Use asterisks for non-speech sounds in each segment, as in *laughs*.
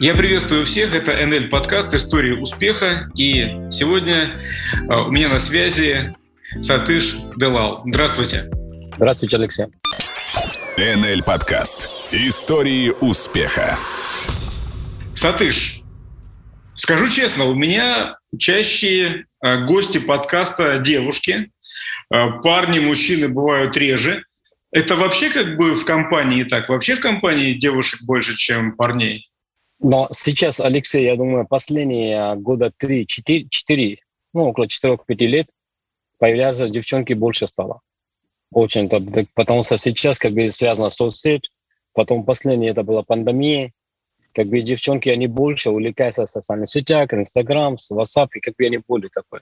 Я приветствую всех. Это НЛ подкаст «История успеха». И сегодня а, у меня на связи Сатыш Делал. Здравствуйте. Здравствуйте, Алексей. НЛ подкаст «Истории успеха». Сатыш, скажу честно, у меня чаще а, гости подкаста девушки. А, парни, мужчины бывают реже. Это вообще как бы в компании так? Вообще в компании девушек больше, чем парней? Но сейчас, Алексей, я думаю, последние года 3-4, ну, около 4-5 лет появляются девчонки больше стало. Очень, потому что сейчас как бы связано соцсеть, потом последнее это была пандемия, как бы девчонки, они больше увлекаются социальными сетями, Инстаграм, WhatsApp, и как бы они более такой,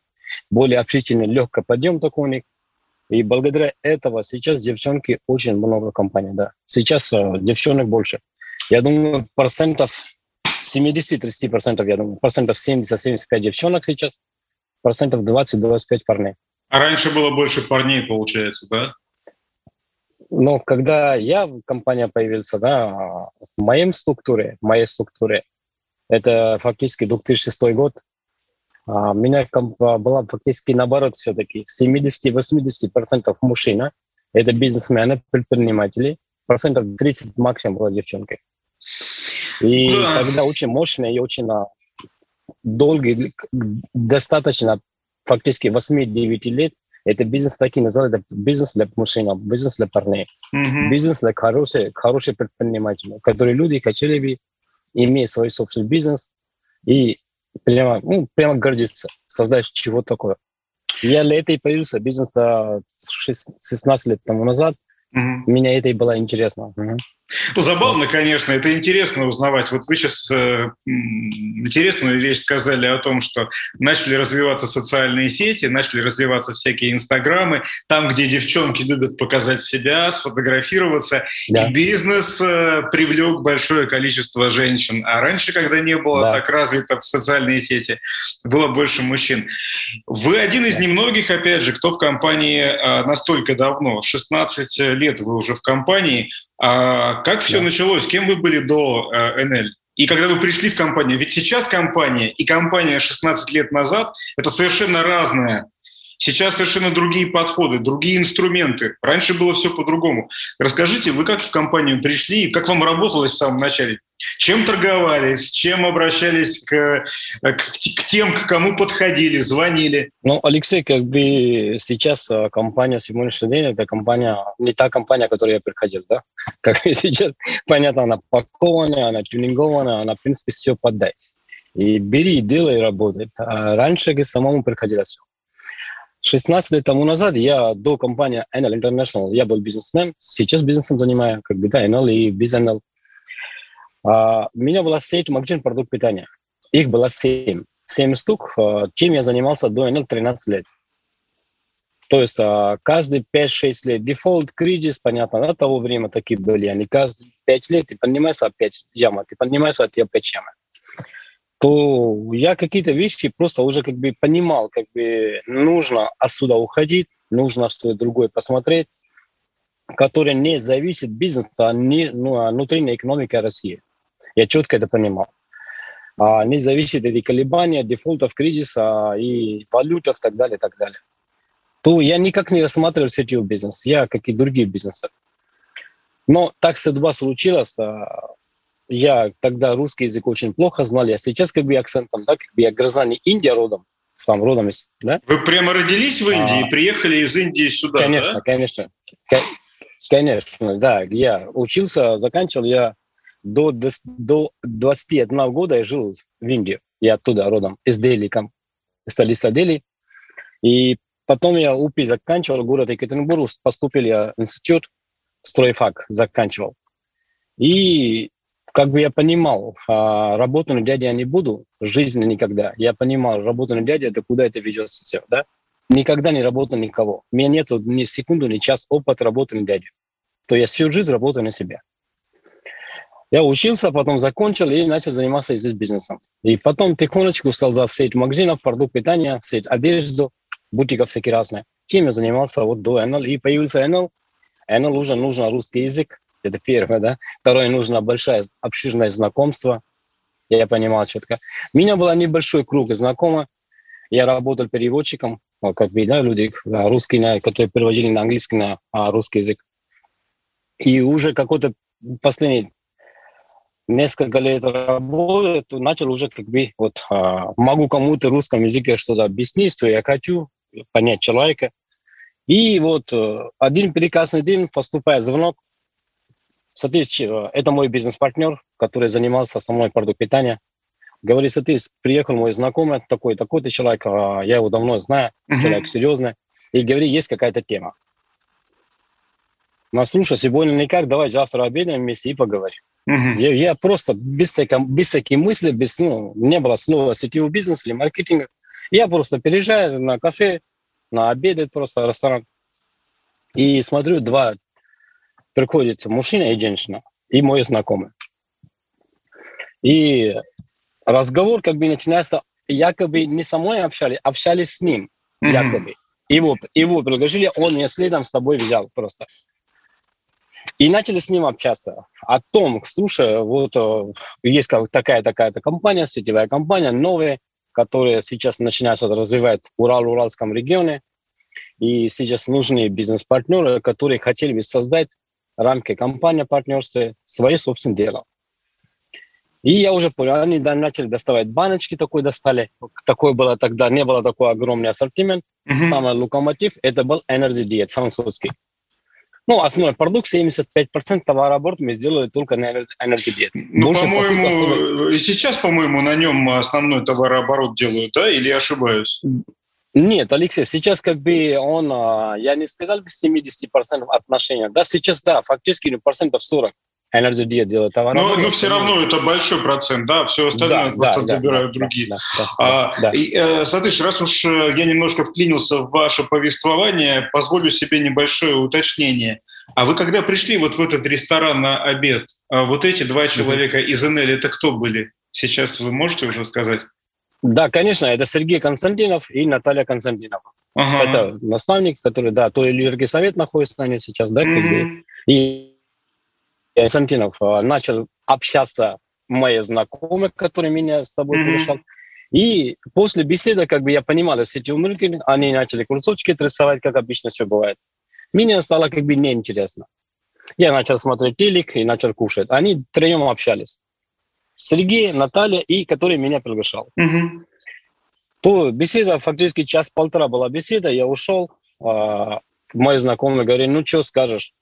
более общительный, легкий подъем такой у них. И благодаря этого сейчас девчонки очень много компаний, да. Сейчас э, девчонок больше. Я думаю, процентов 70-30%, я думаю, процентов 70-75 девчонок сейчас, процентов 20-25 парней. А раньше было больше парней, получается, да? Но когда я в компании появился, да, в моем структуре, в моей структуре, это фактически 2006 год, а у меня была фактически наоборот все-таки 70-80% мужчина, это бизнесмены, предприниматели, процентов 30 максимум была девчонкой. И да. тогда очень мощно и очень а, долгий, достаточно, фактически 8-9 лет, это бизнес такие называют, это бизнес для мужчин, бизнес для парней. Mm-hmm. Бизнес для хороших, хороших предпринимателей, которые люди хотели бы иметь свой собственный бизнес и прямо, ну, прямо гордиться, создать чего такое. Я для этого появился, бизнес 16 лет тому назад, mm-hmm. меня это и было интересно. Mm-hmm. Ну, забавно, конечно, это интересно узнавать. Вот вы сейчас э, интересную вещь сказали о том, что начали развиваться социальные сети, начали развиваться всякие инстаграмы, там, где девчонки любят показать себя, сфотографироваться, да. и бизнес э, привлек большое количество женщин. А раньше, когда не было да. так развито в социальные сети, было больше мужчин. Вы один из немногих, опять же, кто в компании э, настолько давно, 16 лет вы уже в компании, а как все да. началось? Кем вы были до э, НЛ? И когда вы пришли в компанию, ведь сейчас компания и компания 16 лет назад – это совершенно разное Сейчас совершенно другие подходы, другие инструменты. Раньше было все по-другому. Расскажите, вы как в компанию пришли, как вам работалось в самом начале? Чем торговали, с чем обращались к, к, к тем, к кому подходили, звонили? Ну, Алексей, как бы сейчас э, компания сегодняшний день, это компания, не та компания, к которой я приходил, да? *laughs* Как сейчас, понятно, она пакованная, она тюнингованная, она, в принципе, все поддай. И бери, делай, работай. А раньше к самому приходилось все. 16 лет тому назад я до компании NL International, я был бизнесмен, сейчас бизнесом занимаю, как бы, да, NL и BizNL. А, у меня была сеть магазин продукт питания. Их было 7. 7 штук. А, чем я занимался до NL 13 лет. То есть а, каждые 5-6 лет дефолт, кризис, понятно, на того времени такие были. Они каждые 5 лет ты поднимаешься опять яма, ты поднимаешься, ты опять яма то я какие-то вещи просто уже как бы понимал, как бы нужно отсюда уходить, нужно что-то другое посмотреть, которое не зависит от бизнеса, а не, ну, а внутренней экономики России. Я четко это понимал. А не зависит от колебания, дефолтов, кризиса и валютов и так далее, и так далее. То я никак не рассматривал сетевой бизнес, я как и другие бизнесы. Но так судьба случилось, а, я тогда русский язык очень плохо знал, я сейчас как бы акцентом, да, как бы я гражданин Индии родом, сам родом из, да. Вы прямо родились в Индии а, приехали из Индии сюда, Конечно, да? конечно, конечно, да. Я учился, заканчивал я до, до 21 года я жил в Индии, я оттуда родом, из Дели, там, столица Дели. И потом я УПИ заканчивал, город Екатеринбург, поступил я в институт, стройфак заканчивал. И как бы я понимал, а, работу на дяде я не буду, жизни никогда. Я понимал, работу на дяде, это куда это ведет все, да? Никогда не работал никого. У меня нет ни секунды, ни час опыта работы на дяде. То я всю жизнь работаю на себя. Я учился, потом закончил и начал заниматься здесь бизнесом. И потом тихонечку стал за сеть магазинов, продукт питания, сеть одежды, бутиков всякие разные. Чем я занимался вот до НЛ. И появился НЛ. НЛ уже нужен русский язык, это первое, да. Второе, нужно большое, обширное знакомство. я понимал четко. У меня был небольшой круг знакомых. Я работал переводчиком, как бы, да, люди русские, которые переводили на английский, на русский язык. И уже какой-то последний несколько лет работает, начал уже как бы вот а, могу кому-то русском языке что-то объяснить, что я хочу понять человека. И вот э, один прекрасный день поступает звонок. Соответственно, это мой бизнес-партнер, который занимался со мной продукт питания. Говорит, смотри, приехал мой знакомый, такой, такой-то человек, а, я его давно знаю, uh-huh. человек серьезный. И говорит, есть какая-то тема. Ну, слушай, сегодня никак, давай завтра обедаем вместе и поговорим. Я, я просто без всякой, без всякой мысли, без, ну, не было слова сетевой бизнес или маркетинга. Я просто переезжаю на кафе, на обед, просто ресторан. И смотрю, два приходят мужчина и женщина, и мой знакомый. И разговор как бы начинается, якобы не со мной общались, общались с ним, mm-hmm. якобы. Его, его предложили, он меня следом с тобой взял просто. И начали с ним общаться о том, слушай, вот э, есть такая-такая-то компания, сетевая компания, новая, которая сейчас начинается развивать в Урал-Уральском регионе. И сейчас нужны бизнес-партнеры, которые хотели бы создать рамки компании партнерства, свое собственное дело. И я уже понял, они начали доставать баночки, такой достали. Такой было тогда, не было такой огромный ассортимент. Mm-hmm. Самый локомотив, это был Energy Diet, французский. Ну, основной продукт 75% товарооборота мы сделали только на Energy Diet. Ну, по-моему, и сейчас, по-моему, на нем основной товарооборот делают, да, или я ошибаюсь? Нет, Алексей, сейчас как бы он, а, я не сказал бы 70% отношения, да, сейчас, да, фактически процентов 40 энергия делает товар. Но, но все равно это большой процент, да, все остальное да, просто да, добирают да, другие. Да, да, а, да. И, э, раз уж э, я немножко вклинился в ваше повествование, позволю себе небольшое уточнение. А вы когда пришли вот в этот ресторан на обед, а вот эти два человека из НЛ, это кто были? Сейчас вы можете уже сказать? Да, конечно, это Сергей Константинов и Наталья Константинова. Ага. Это наставник, который, да, то лидерский совет находится на ней сейчас, да, mm-hmm. и Константинов э, начал общаться мои знакомые, которые меня с тобой mm-hmm. приглашал. И после беседы, как бы я понимал, сетевой маркетинг, они начали кусочки рисовать, как обычно все бывает. Мне стало как бы неинтересно. Я начал смотреть телек и начал кушать. Они втроем общались. Сергей, Наталья и который меня приглашал. Mm-hmm. То беседа, фактически час-полтора была беседа, я ушел. А, мой знакомый говорит, ну что скажешь?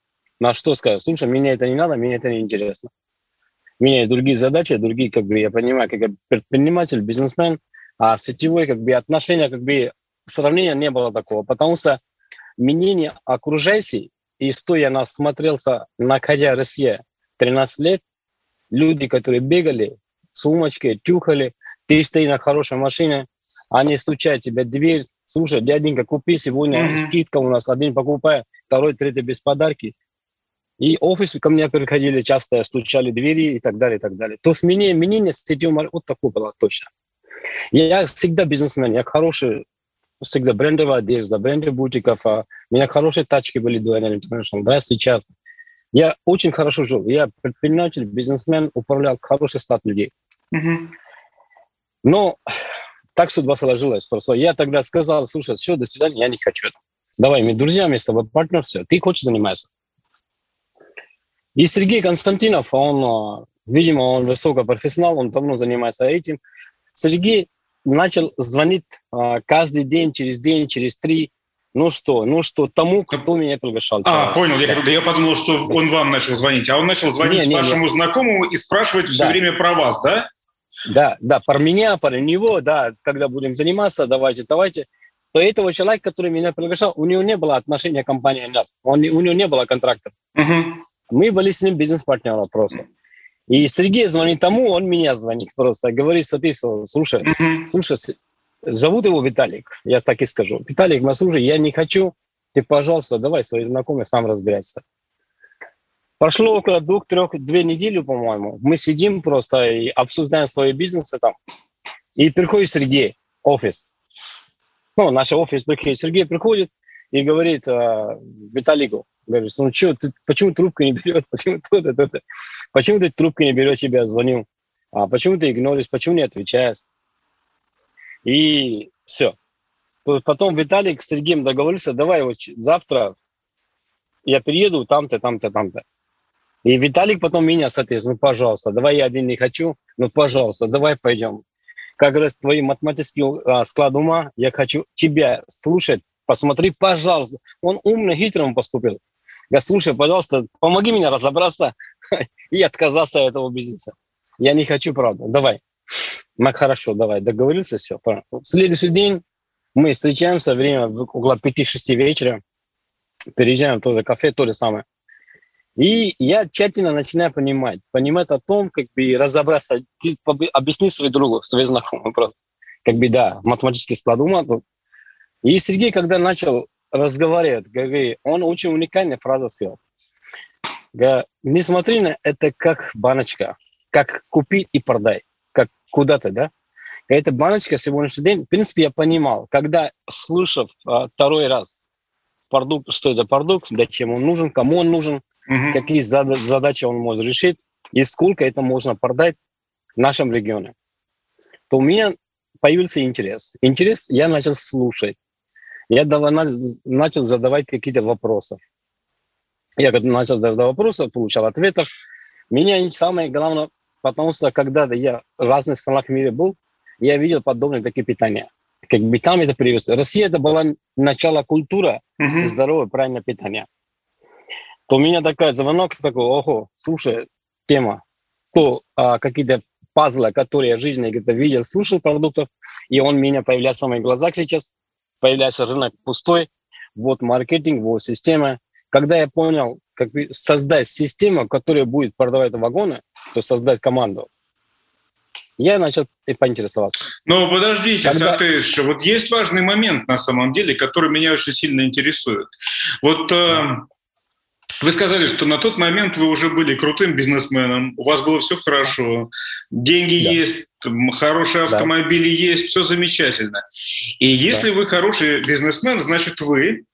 На что сказать? Слушай, мне это не надо, мне это не интересно. У меня другие задачи, другие, как бы, я понимаю, как предприниматель, бизнесмен, а сетевой, как бы, отношения, как бы, сравнения не было такого, потому что мнение окружающей, и что я насмотрелся, находя в России 13 лет, люди, которые бегали, сумочки, тюхали, ты стоишь на хорошей машине, они стучат тебе дверь, слушай, дяденька, купи сегодня, mm-hmm. скидка у нас, один покупай, второй, третий без подарки. И офис ко мне приходили часто, стучали двери и так далее, и так далее. То есть мне, мнение сетевого вот такое было точно. Я всегда бизнесмен, я хороший, всегда брендовая одежда, бренды бутиков. А у меня хорошие тачки были до International, да, сейчас. Я очень хорошо жил. Я предприниматель, бизнесмен, управлял хороший стат людей. Mm-hmm. Но так судьба сложилась просто. Я тогда сказал, слушай, все, до свидания, я не хочу. Давай, мы друзьями с тобой партнер, все. Ты хочешь заниматься? И Сергей Константинов, он, а, видимо, он высокопрофессионал, он давно занимается этим. Сергей начал звонить а, каждый день, через день, через три. Ну что, ну что, тому, кто меня приглашал. А, понял. Я, я подумал, что он вам начал звонить. А он начал звонить не, вашему не. знакомому и спрашивать все да. время про вас, да? Да, да, про меня, про него, да, когда будем заниматься, давайте, давайте. То этого человека, который меня приглашал, у него не было отношения к компании, нет. Он, у него не было контрактов. Угу. Мы были с ним бизнес-партнером просто. И Сергей звонит тому, он меня звонит просто. Говорит, соответственно, слушай, mm-hmm. слушай, зовут его Виталик, я так и скажу. Виталик, мы слушай, я не хочу, ты, пожалуйста, давай свои знакомые сам разбирайся. Прошло около двух-трех, две недели, по-моему. Мы сидим просто и обсуждаем свои бизнесы там. И приходит Сергей, офис. Ну, наш офис приходит. Сергей приходит и говорит э, Виталику, Говорю, ну что, ты, почему трубку не берет, почему то-то, то-то, почему ты трубку не берешь, тебя звонил? А почему ты игноришь, почему не отвечаешь? И все. Потом Виталик с Сергеем договорился, давай вот завтра я приеду там-то, там-то, там-то. И Виталик потом меня, соответственно, ну, пожалуйста, давай я один не хочу, ну, пожалуйста, давай пойдем. Как раз твой математический а, склад ума, я хочу тебя слушать, посмотри, пожалуйста. Он умно, хитро поступил. Я слушай, пожалуйста, помоги мне разобраться. *laughs* И отказался от этого бизнеса. Я не хочу, правда. Давай. Ну, хорошо, давай. Договорился, все. В следующий день мы встречаемся, время около 5-6 вечера. Переезжаем в то же кафе, то же самое. И я тщательно начинаю понимать, понимать о том, как бы разобраться, ты объясни своему другу, своему знакомому просто. Как бы, да, математический склад ума. И Сергей, когда начал разговаривать, говорит, он очень уникальная фраза сказал. Говорит, не смотри на это как баночка, как купи и продай, как куда-то, да? Эта баночка сегодняшний день, в принципе, я понимал, когда слышав а, второй раз продукт, что это продукт, зачем он нужен, кому он нужен, угу. какие зад- задачи он может решить и сколько это можно продать в нашем регионе, то у меня появился интерес. Интерес я начал слушать. Я начал задавать какие-то вопросы. Я начал задавать вопросы, получал ответов. Меня самое главное, потому что когда я в разных странах мира был, я видел подобные такие питания как бы там это привез. Россия это была начало культуры uh-huh. здорового, правильного питания. То у меня такой звонок такой, ого, слушай, тема, то а, какие-то пазлы, которые я в жизни где-то видел, слушал продуктов, и он меня появляется в моих глазах сейчас, появляется рынок пустой, вот маркетинг, вот система. Когда я понял, как создать систему, которая будет продавать вагоны, то создать команду, я начал поинтересоваться. Но подождите, Когда... Сатыш, вот есть важный момент на самом деле, который меня очень сильно интересует. Вот э, вы сказали, что на тот момент вы уже были крутым бизнесменом, у вас было все хорошо, деньги да. есть, хорошие автомобили да. есть, все замечательно. И если да. вы хороший бизнесмен, значит вы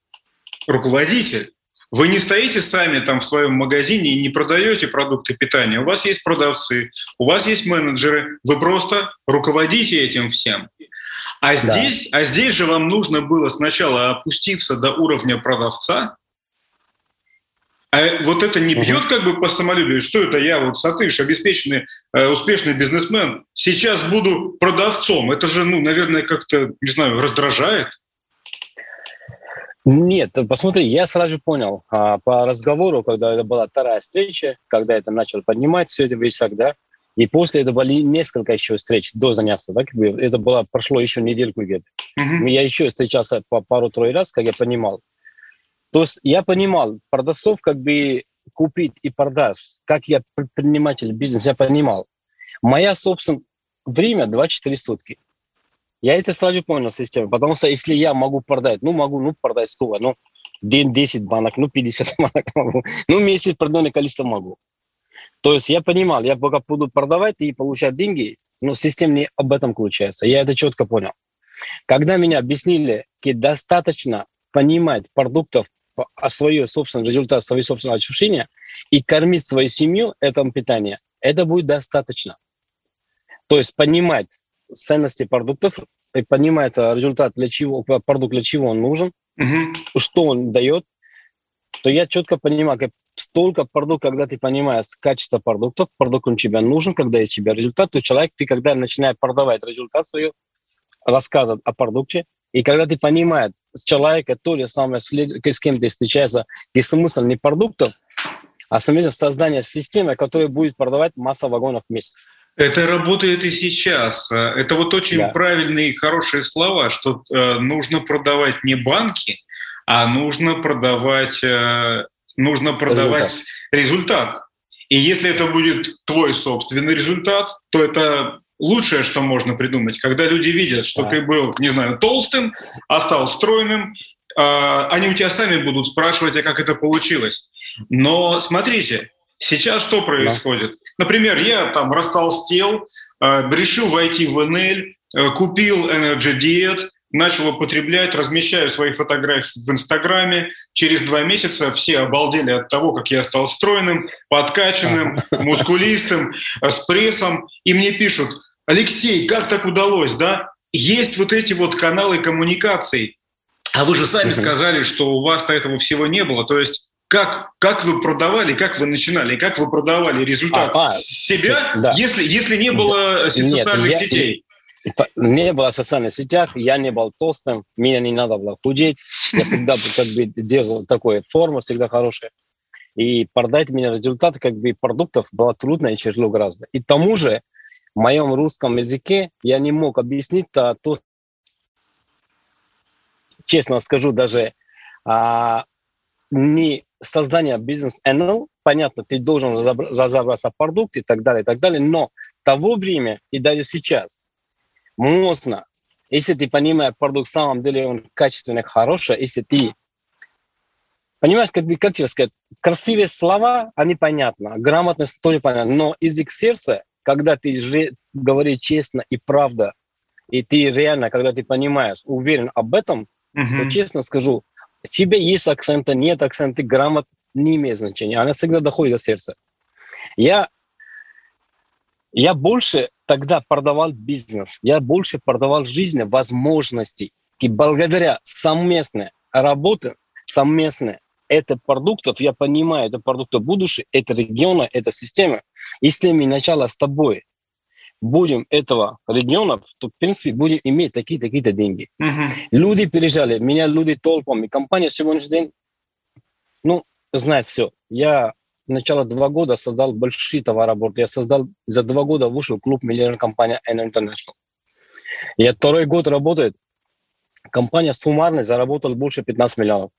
руководитель. Вы не стоите сами там в своем магазине и не продаете продукты питания. У вас есть продавцы, у вас есть менеджеры. Вы просто руководите этим всем. А здесь, да. а здесь же вам нужно было сначала опуститься до уровня продавца. А вот это не бьет как бы по самолюбию. Что это я, вот Сатыш, обеспеченный, э, успешный бизнесмен, сейчас буду продавцом. Это же, ну, наверное, как-то, не знаю, раздражает. Нет, посмотри, я сразу понял а, по разговору, когда это была вторая встреча, когда это начал поднимать все это весь да, и после этого были несколько еще встреч до занятия, да, как бы это было, прошло еще недельку где-то. Mm-hmm. Я еще встречался по пару-трое раз, как я понимал. То есть я понимал, продавцов как бы купить и продать, как я предприниматель бизнес, я понимал. Моя, собственно, время 24 сутки. Я это сразу понял систему, потому что если я могу продать, ну могу, ну продать 100, ну день 10 банок, ну 50 *laughs* банок могу, ну месяц определенное количество могу. То есть я понимал, я пока буду продавать и получать деньги, но система не об этом получается. Я это четко понял. Когда меня объяснили, что достаточно понимать продуктов, а свое собственный результат, свои собственные ощущения и кормить свою семью этим питанием, это будет достаточно. То есть понимать ценности продуктов, и понимает э, результат, для чего, продукт для чего он нужен, угу. что он дает, то я четко понимаю, как столько продуктов, когда ты понимаешь качество продуктов, продукт он тебе нужен, когда есть тебе результат, то человек, ты когда начинаешь продавать результат свой, рассказывать о продукте, и когда ты понимаешь с человека то ли самое, с кем ты встречаешься, и смысл не продуктов, а смысл создания системы, которая будет продавать масса вагонов в месяц. Это работает и сейчас. Это вот очень да. правильные и хорошие слова, что э, нужно продавать не банки, а нужно продавать, э, нужно продавать результат. результат. И если это будет твой собственный результат, то это лучшее, что можно придумать, когда люди видят, что да. ты был, не знаю, толстым, а стал стройным, э, они у тебя сами будут спрашивать, а как это получилось. Но смотрите, сейчас что происходит? Да. Например, я там растолстел, э, решил войти в НЛ, э, купил Energy Diet, начал употреблять, размещаю свои фотографии в Инстаграме. Через два месяца все обалдели от того, как я стал стройным, подкачанным, *laughs* мускулистым, с прессом. И мне пишут, Алексей, как так удалось, да? Есть вот эти вот каналы коммуникаций. А вы же сами сказали, что у вас-то этого всего не было. То есть как, как вы продавали, как вы начинали, как вы продавали результат а, а, себя, да. если, если не было социальных Нет, сетей? Не было социальных сетях, я не был толстым, меня не надо было худеть, я всегда как бы держал такую форму, всегда хорошая. И продать мне результаты как бы продуктов было трудно и тяжело гораздо. И тому же в моем русском языке я не мог объяснить то, то честно скажу, даже а, не создание бизнес NL, понятно, ты должен разобраться в продукте и так далее, и так далее, но того время и даже сейчас можно, если ты понимаешь продукт в самом деле он качественный, хороший, если ты Понимаешь, как, как тебе сказать, красивые слова, они понятны, грамотность тоже понятна, но язык сердца, когда ты же говоришь честно и правда, и ты реально, когда ты понимаешь, уверен об этом, mm-hmm. то честно скажу, у тебя есть акцента, нет акцента, грамот не имеет значения. Она всегда доходит до сердца. Я, я больше тогда продавал бизнес, я больше продавал жизнь, возможностей. И благодаря совместной работе, совместной это продуктов, я понимаю, это продукты будущего, это региона, это система. Если мы начало с тобой будем этого региона, то, в принципе, будем иметь такие-такие-то деньги. Uh-huh. Люди переезжали, меня люди толпом, и компания сегодняшний день, ну, знает все. Я начало два года создал большие товарообороты. Я создал, за два года вышел клуб миллионер компания N International. Я второй год работает, компания суммарно заработала больше 15 миллионов.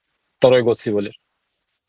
Второй год всего лишь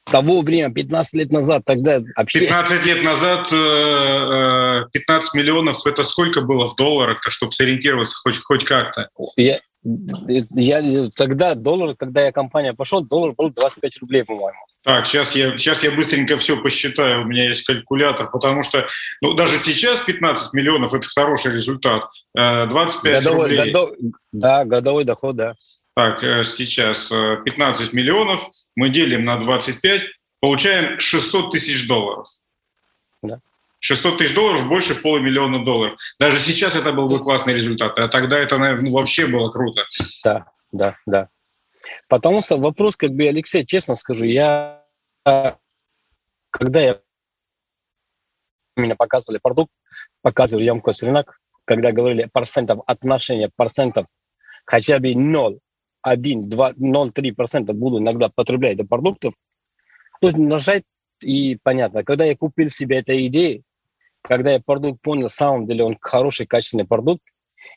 того времени, 15 лет назад, тогда вообще... 15 лет назад 15 э, э, миллионов, это сколько было в долларах-то, чтобы сориентироваться хоть, хоть как-то? Я, я тогда доллар, когда я компания пошел, доллар был 25 рублей, по-моему. Так, сейчас я, сейчас я быстренько все посчитаю, у меня есть калькулятор, потому что ну, даже сейчас 15 миллионов – это хороший результат. 25 э, годовой, рублей. Годов, да, годовой доход, да. Так, сейчас 15 миллионов – мы делим на 25, получаем 600 тысяч долларов. Да. 600 тысяч долларов больше полумиллиона долларов. Даже сейчас это был бы классный результат, а тогда это наверное, ну, вообще было круто. Да, да, да. Потому что вопрос, как бы, Алексей, честно скажу, я, когда я меня показывали продукт, показывали емкость рынок, когда говорили процентов, отношения процентов, хотя бы ноль 1, 2, 0,3% буду иногда потреблять до продуктов, то нажать и понятно. Когда я купил себе эту идею, когда я продукт понял, на самом деле он хороший, качественный продукт,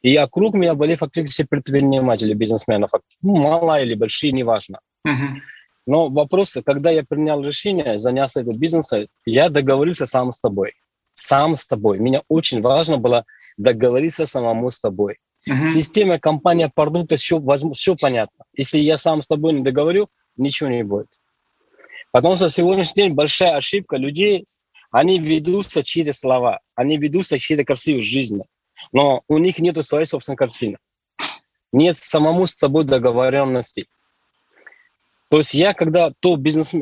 и вокруг меня были фактически предприниматели, бизнесмены, ну, малые или большие, неважно. Uh-huh. Но вопрос, когда я принял решение заняться этим бизнесом, я договорился сам с тобой. Сам с тобой. Мне очень важно было договориться самому с тобой. Система, компания, продукта, все, все понятно. Если я сам с тобой не договорю, ничего не будет. Потому что сегодняшний день большая ошибка людей, они ведутся через слова, они ведутся через красивую жизнь, но у них нет своей собственной картины. Нет самому с тобой договоренности. То есть я, когда то бизнес,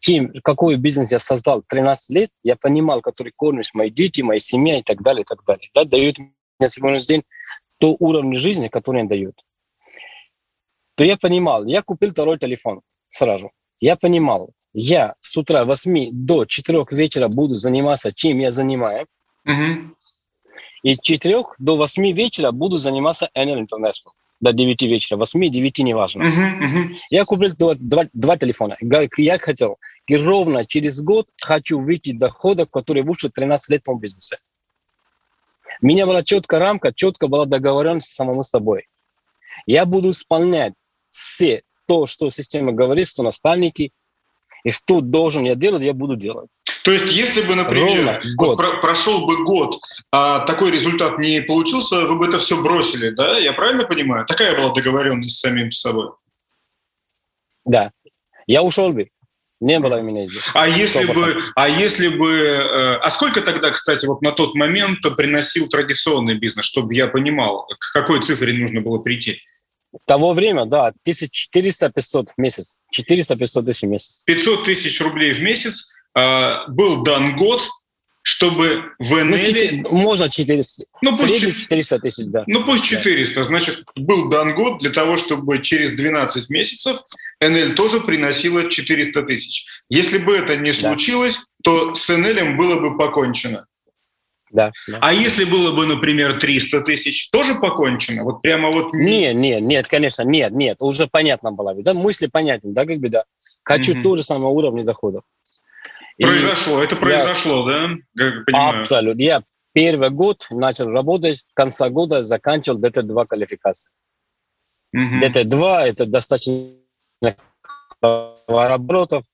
тем, какой бизнес я создал 13 лет, я понимал, который кормишь мои дети, моя семья и так далее, и так далее. Да, дают мне сегодняшний день то уровень жизни, который они дают. То я понимал, я купил второй телефон сразу. Я понимал, я с утра 8 до 4 вечера буду заниматься, чем я занимаюсь. Угу. И с 4 до 8 вечера буду заниматься Enel International. До 9 вечера, 8-9, неважно. Uh-huh, uh-huh. Я купил два, два, два телефона. Я хотел, и ровно через год хочу выйти дохода, который выше 13 лет в бизнесе. У меня была четкая рамка, четко была договоренность самому с собой. Я буду исполнять все то, что система говорит, что наставники, и что должен я делать, я буду делать. То есть, если бы, например, вот про прошел бы год, а такой результат не получился, вы бы это все бросили, да? Я правильно понимаю? Такая была договоренность с самим собой. Да. Я ушел бы. Не было меня здесь. А если бы, а если бы, э, а сколько тогда, кстати, вот на тот момент приносил традиционный бизнес, чтобы я понимал, к какой цифре нужно было прийти? Того время, да, 1400-500 в месяц. 400-500 тысяч в месяц. 500 тысяч рублей в месяц. А, был дан год, чтобы в НЛ... Ну, можно 400. Ну, пусть 400 тысяч, да. Ну, пусть 400. Да. Значит, был дан год для того, чтобы через 12 месяцев НЛ тоже приносила 400 тысяч. Если бы это не случилось, да. то с НЛ было бы покончено. Да, да. А если было бы, например, 300 тысяч, тоже покончено? Вот прямо вот... Нет, нет, нет, конечно, нет, нет. Уже понятно было. Да, мысли понятны, да, как бы, да. Хочу угу. тоже самого уровня доходов. Произошло, и это произошло, я, да? Как понимаю. Абсолютно. Я первый год начал работать, конца года заканчивал ДТ-2 квалификации. Угу. ДТ-2 – это достаточно товарооборотов.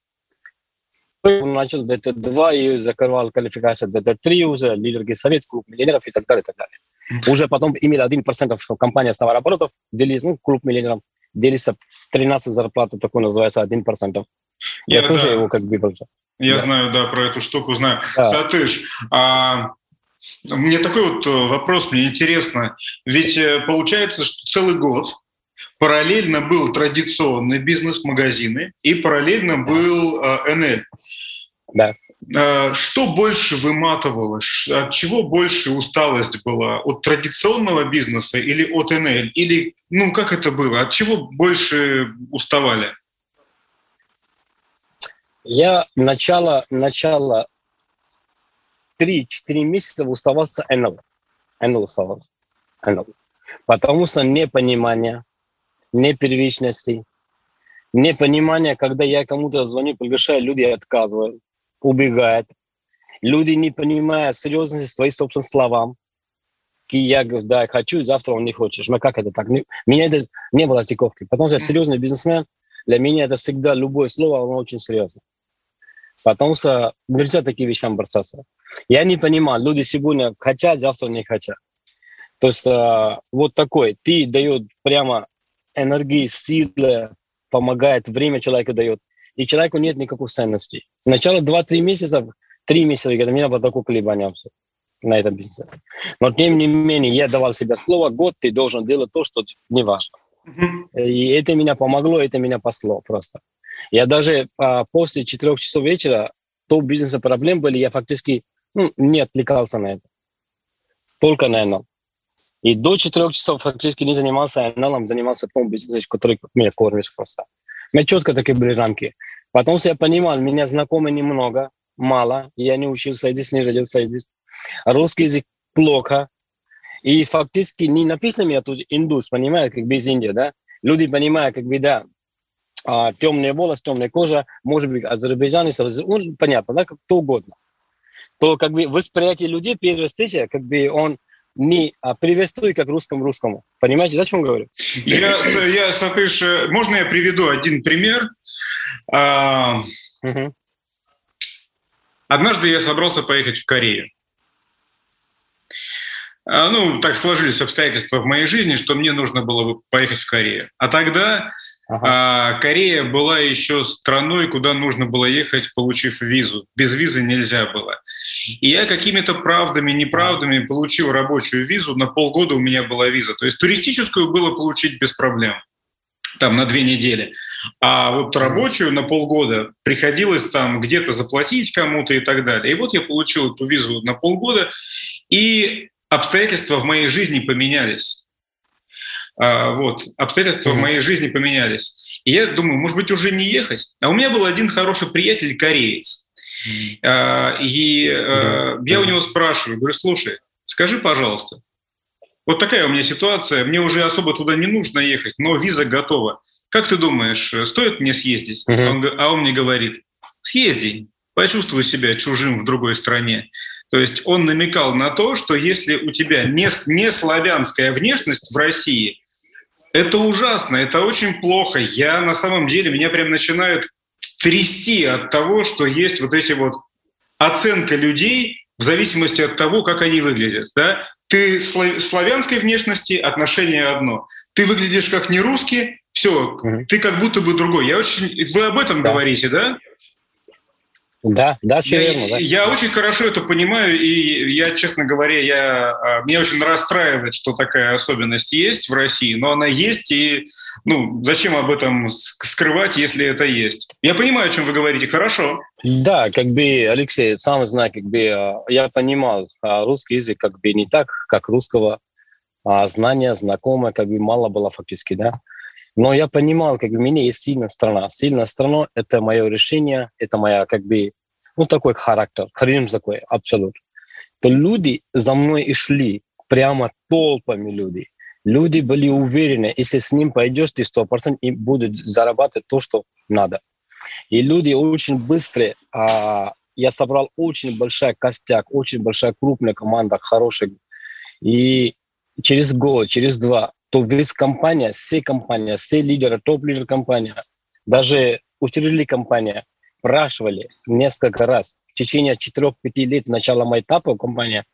Начал ДТ-2 и закрывал квалификацию ДТ-3 уже, лидерский совет, клуб миллионеров и так далее, и так далее. Уже потом имели 1%, что компания с товарооборотов делится, ну, клуб миллионеров, делится 13 зарплаты, такой называется 1%. Я, Я тоже да. его как бы я да. знаю, да, про эту штуку знаю. Да. Сатыш, а мне такой вот э, вопрос, мне интересно. Ведь э, получается, что целый год параллельно был традиционный бизнес-магазины и параллельно был э, НЛ. Да. А, что больше выматывало? От чего больше усталость была? От традиционного бизнеса или от НЛ? Или, ну, как это было? От чего больше уставали? Я начало, начало 3-4 месяца уставался НЛ. НЛ уставался. НЛ. Потому что непонимание, непервичности, непонимание, когда я кому-то звоню, приглашаю, люди отказывают, убегают. Люди не понимают серьезности своих собственных словам. И я говорю, да, я хочу, завтра он не хочешь. Мы как это так? Меня это не было стиковки. Потому что я серьезный бизнесмен, для меня это всегда любое слово, оно очень серьезно. Потому что нельзя такие вещам бросаться. Я не понимаю, люди сегодня хотят, завтра не хотят. То есть э, вот такой, ты дает прямо энергии, силы, помогает, время человеку дает, и человеку нет никакой ценности. Сначала 2-3 месяца, 3 месяца, когда у меня было такое колебание на этом бизнесе. Но тем не менее, я давал себе слово, год ты должен делать то, что не важно. И это меня помогло, это меня посло просто. Я даже а, после четырех часов вечера, то бизнеса проблем были, я фактически ну, не отвлекался на это. Только на NL. И до четырех часов фактически не занимался NL, занимался том бизнесом, который меня кормит просто. У меня четко такие были рамки. Потом я понимал, меня знакомы немного, мало. Я не учился здесь, не родился здесь. Русский язык плохо. И фактически не написано меня тут индус, понимаете, как без Индии, да? Люди понимают, как бы, да, а, темные волосы, темная кожа, может быть, азербайджанец, ну, понятно, да, как то угодно, то как бы восприятие людей, первая встреча, как бы он не а, приветствует как русскому русскому. Понимаете, о чем говорю? Я, я Сатыш, можно я приведу один пример? Угу. Однажды я собрался поехать в Корею. А, ну, так сложились обстоятельства в моей жизни, что мне нужно было поехать в Корею. А тогда Ага. А Корея была еще страной, куда нужно было ехать, получив визу. Без визы нельзя было. И я какими-то правдами, неправдами получил рабочую визу. На полгода у меня была виза. То есть туристическую было получить без проблем. Там на две недели. А вот рабочую на полгода приходилось там где-то заплатить кому-то и так далее. И вот я получил эту визу на полгода, и обстоятельства в моей жизни поменялись. А, вот, обстоятельства mm-hmm. в моей жизни поменялись. И я думаю, может быть, уже не ехать. А у меня был один хороший приятель, кореец. Mm-hmm. И mm-hmm. я у него спрашиваю, говорю, слушай, скажи, пожалуйста, вот такая у меня ситуация, мне уже особо туда не нужно ехать, но виза готова. Как ты думаешь, стоит мне съездить? Mm-hmm. Он, а он мне говорит, съезди, почувствуй себя чужим в другой стране. То есть он намекал на то, что если у тебя не, не славянская внешность в России, это ужасно, это очень плохо. Я на самом деле, меня прям начинает трясти от того, что есть вот эти вот оценка людей в зависимости от того, как они выглядят. Да? Ты славянской внешности, отношение одно. Ты выглядишь как не русский, все, ты как будто бы другой. Я очень... Вы об этом да. говорите, да? Да, да, все я, верно. Да. Я очень хорошо это понимаю, и я, честно говоря, я, а, меня очень расстраивает, что такая особенность есть в России, но она есть, и ну, зачем об этом скрывать, если это есть? Я понимаю, о чем вы говорите, хорошо. Да, как бы, Алексей, сам знает, как бы, а, я понимал а, русский язык как бы не так, как русского, знания, знакомые, как бы мало было фактически, да. Но я понимал, как бы, у меня есть сильная страна. Сильная страна — это мое решение, это моя, как бы, ну, такой характер, харизм такой, абсолютно. То люди за мной и шли, прямо толпами людей. Люди были уверены, если с ним пойдешь, ты 100% и будут зарабатывать то, что надо. И люди очень быстро, а, я собрал очень большой костяк, очень большая крупная команда, хорошая. И через год, через два то весь компания, все компания, все лидеры, топ-лидер компания, даже учредили компания, спрашивали несколько раз в течение 4-5 лет начала моего этапа компания,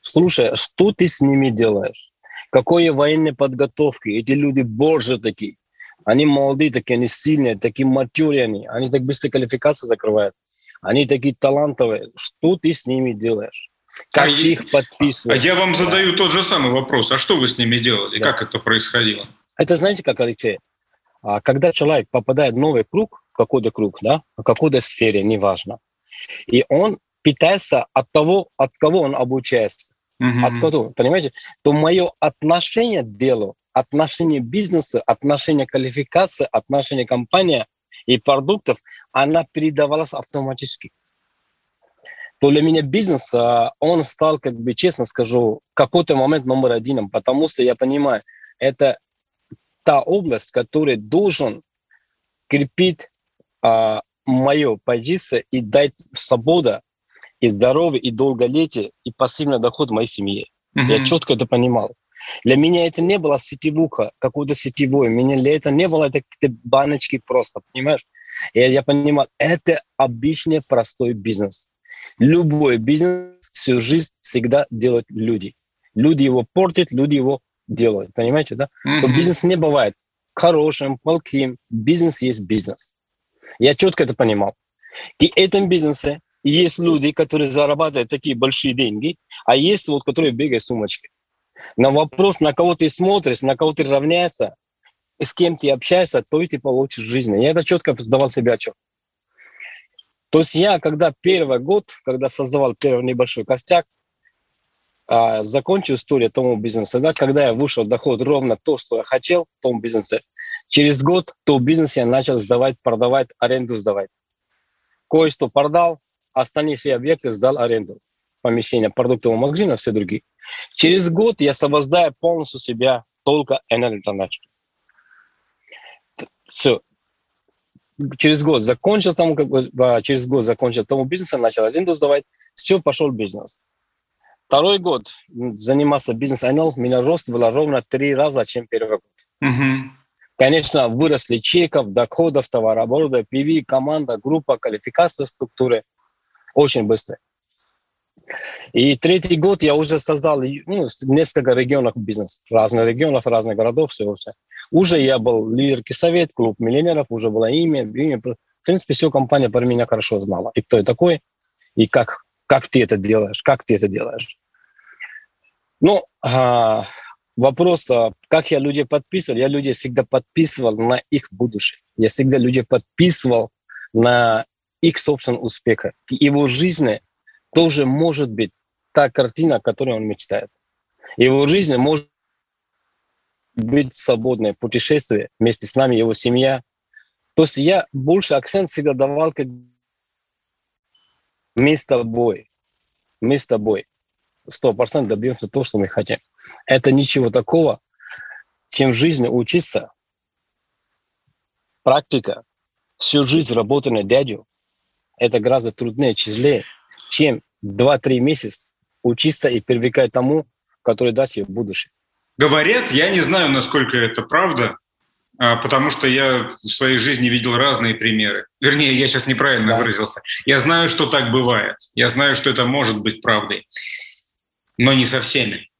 слушай, что ты с ними делаешь? Какой военной подготовки? Эти люди боже такие. Они молодые такие, они сильные, такие матюри они. Они так быстро квалификацию закрывают. Они такие талантовые. Что ты с ними делаешь? Как а их подписывать? А я вам задаю тот же самый вопрос. А что вы с ними делали? Да. Как это происходило? Это знаете как, Алексей? А, когда человек попадает в новый круг, какой-то круг, да, в какой-то сфере, неважно, и он питается от того, от кого он обучается. Mm-hmm. От кого, понимаете? То мое отношение к делу, отношение бизнеса, отношение квалификации, отношение компании и продуктов, она передавалась автоматически то для меня бизнес, а, он стал, как бы, честно скажу, какой-то момент номер один, потому что я понимаю, это та область, которая должен крепить а, мою позицию и дать свободу и здоровье, и долголетие, и пассивный доход моей семье. Mm-hmm. Я четко это понимал. Для меня это не было сетевуха, какой-то сетевой. Меня для этого не было какие-то баночки просто, понимаешь? Я, я понимал, это обычный простой бизнес. Любой бизнес всю жизнь всегда делают люди. Люди его портят, люди его делают. Понимаете, да? Mm-hmm. бизнес не бывает хорошим, плохим. Бизнес есть бизнес. Я четко это понимал. И в этом бизнесе есть люди, которые зарабатывают такие большие деньги, а есть вот, которые бегают сумочки. На вопрос, на кого ты смотришь, на кого ты равняешься, с кем ты общаешься, то и ты получишь жизнь. Я это четко сдавал себе отчет. То есть я, когда первый год, когда создавал первый небольшой костяк, а, закончил историю тому бизнеса, да, когда я вышел доход ровно то, что я хотел в том бизнесе, через год то бизнес я начал сдавать, продавать, аренду сдавать. Кое-что продал, остальные все объекты сдал аренду. Помещения продуктового магазина, все другие. Через год я освобождаю полностью себя только энергоначки. Все, через год закончил там, как бы, через год закончил тому бизнесом, начал аренду сдавать, все, пошел бизнес. Второй год занимался бизнес НЛ, у меня рост был ровно три раза, чем первый год. Угу. Конечно, выросли чеков, доходов, товарооборота, PV, команда, группа, квалификация, структуры. Очень быстро. И третий год я уже создал ну, несколько регионов бизнес, разных регионов, разных городов, все, все. Уже я был лидерский совет, клуб миллионеров, уже было имя, имя. В принципе, все компания про меня хорошо знала. И кто я такой, и как, как ты это делаешь, как ты это делаешь. Ну, а, вопрос, а, как я людей подписывал, я людей всегда подписывал на их будущее. Я всегда людей подписывал на их собственный успех. Его жизни тоже может быть та картина, о которой он мечтает. Его жизнь может быть свободное путешествие вместе с нами, его семья. То есть я больше акцент всегда давал как мы с тобой, мы с тобой сто процентов добьемся того, что мы хотим. Это ничего такого, чем в жизни учиться. Практика, всю жизнь работа на дядю, это гораздо труднее, тяжелее, чем 2-3 месяца учиться и привлекать тому, который даст ей будущее. Говорят, я не знаю, насколько это правда, а, потому что я в своей жизни видел разные примеры. Вернее, я сейчас неправильно да. выразился. Я знаю, что так бывает. Я знаю, что это может быть правдой, но не со всеми.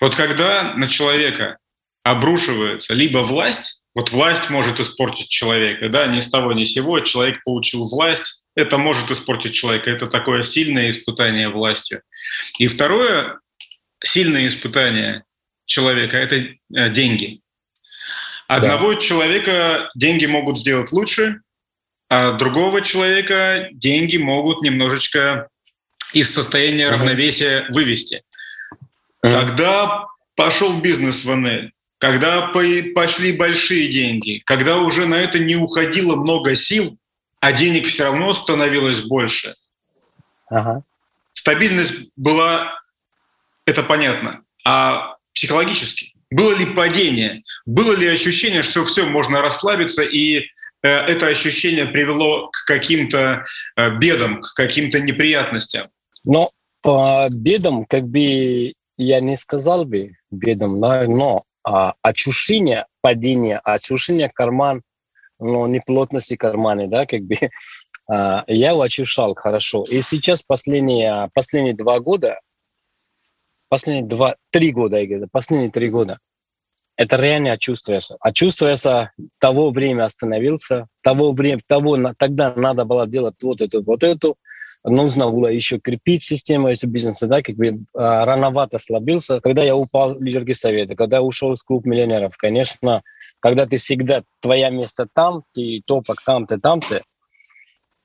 Вот когда на человека обрушивается либо власть, вот власть может испортить человека, да, ни с того ни с сего, человек получил власть, это может испортить человека. Это такое сильное испытание властью. И второе сильное испытание человека – это э, деньги. Одного да. человека деньги могут сделать лучше, а другого человека деньги могут немножечко из состояния равновесия вывести. Когда пошел бизнес в НЛ, когда пошли большие деньги, когда уже на это не уходило много сил, а денег все равно становилось больше. Ага. Стабильность была, это понятно, а психологически было ли падение, было ли ощущение, что все можно расслабиться и э, это ощущение привело к каким-то э, бедам, к каким-то неприятностям? Но по бедам, как бы я не сказал бы бедам, но а, ощущение падения, ощущение карман – но не плотности карманы, да, как бы *laughs* а, я его ощущал хорошо. И сейчас последние, последние два года, последние два, три года, я говорю, последние три года, это реально чувствуется. А чувствуется, того время остановился, того время, того, тогда надо было делать вот это, вот это, нужно было еще крепить систему этого бизнеса, да, как бы а, рановато слабился. Когда я упал в лидерские советы, когда ушел из клуба миллионеров, конечно, когда ты всегда, твое место там, ты топок там, ты там, ты,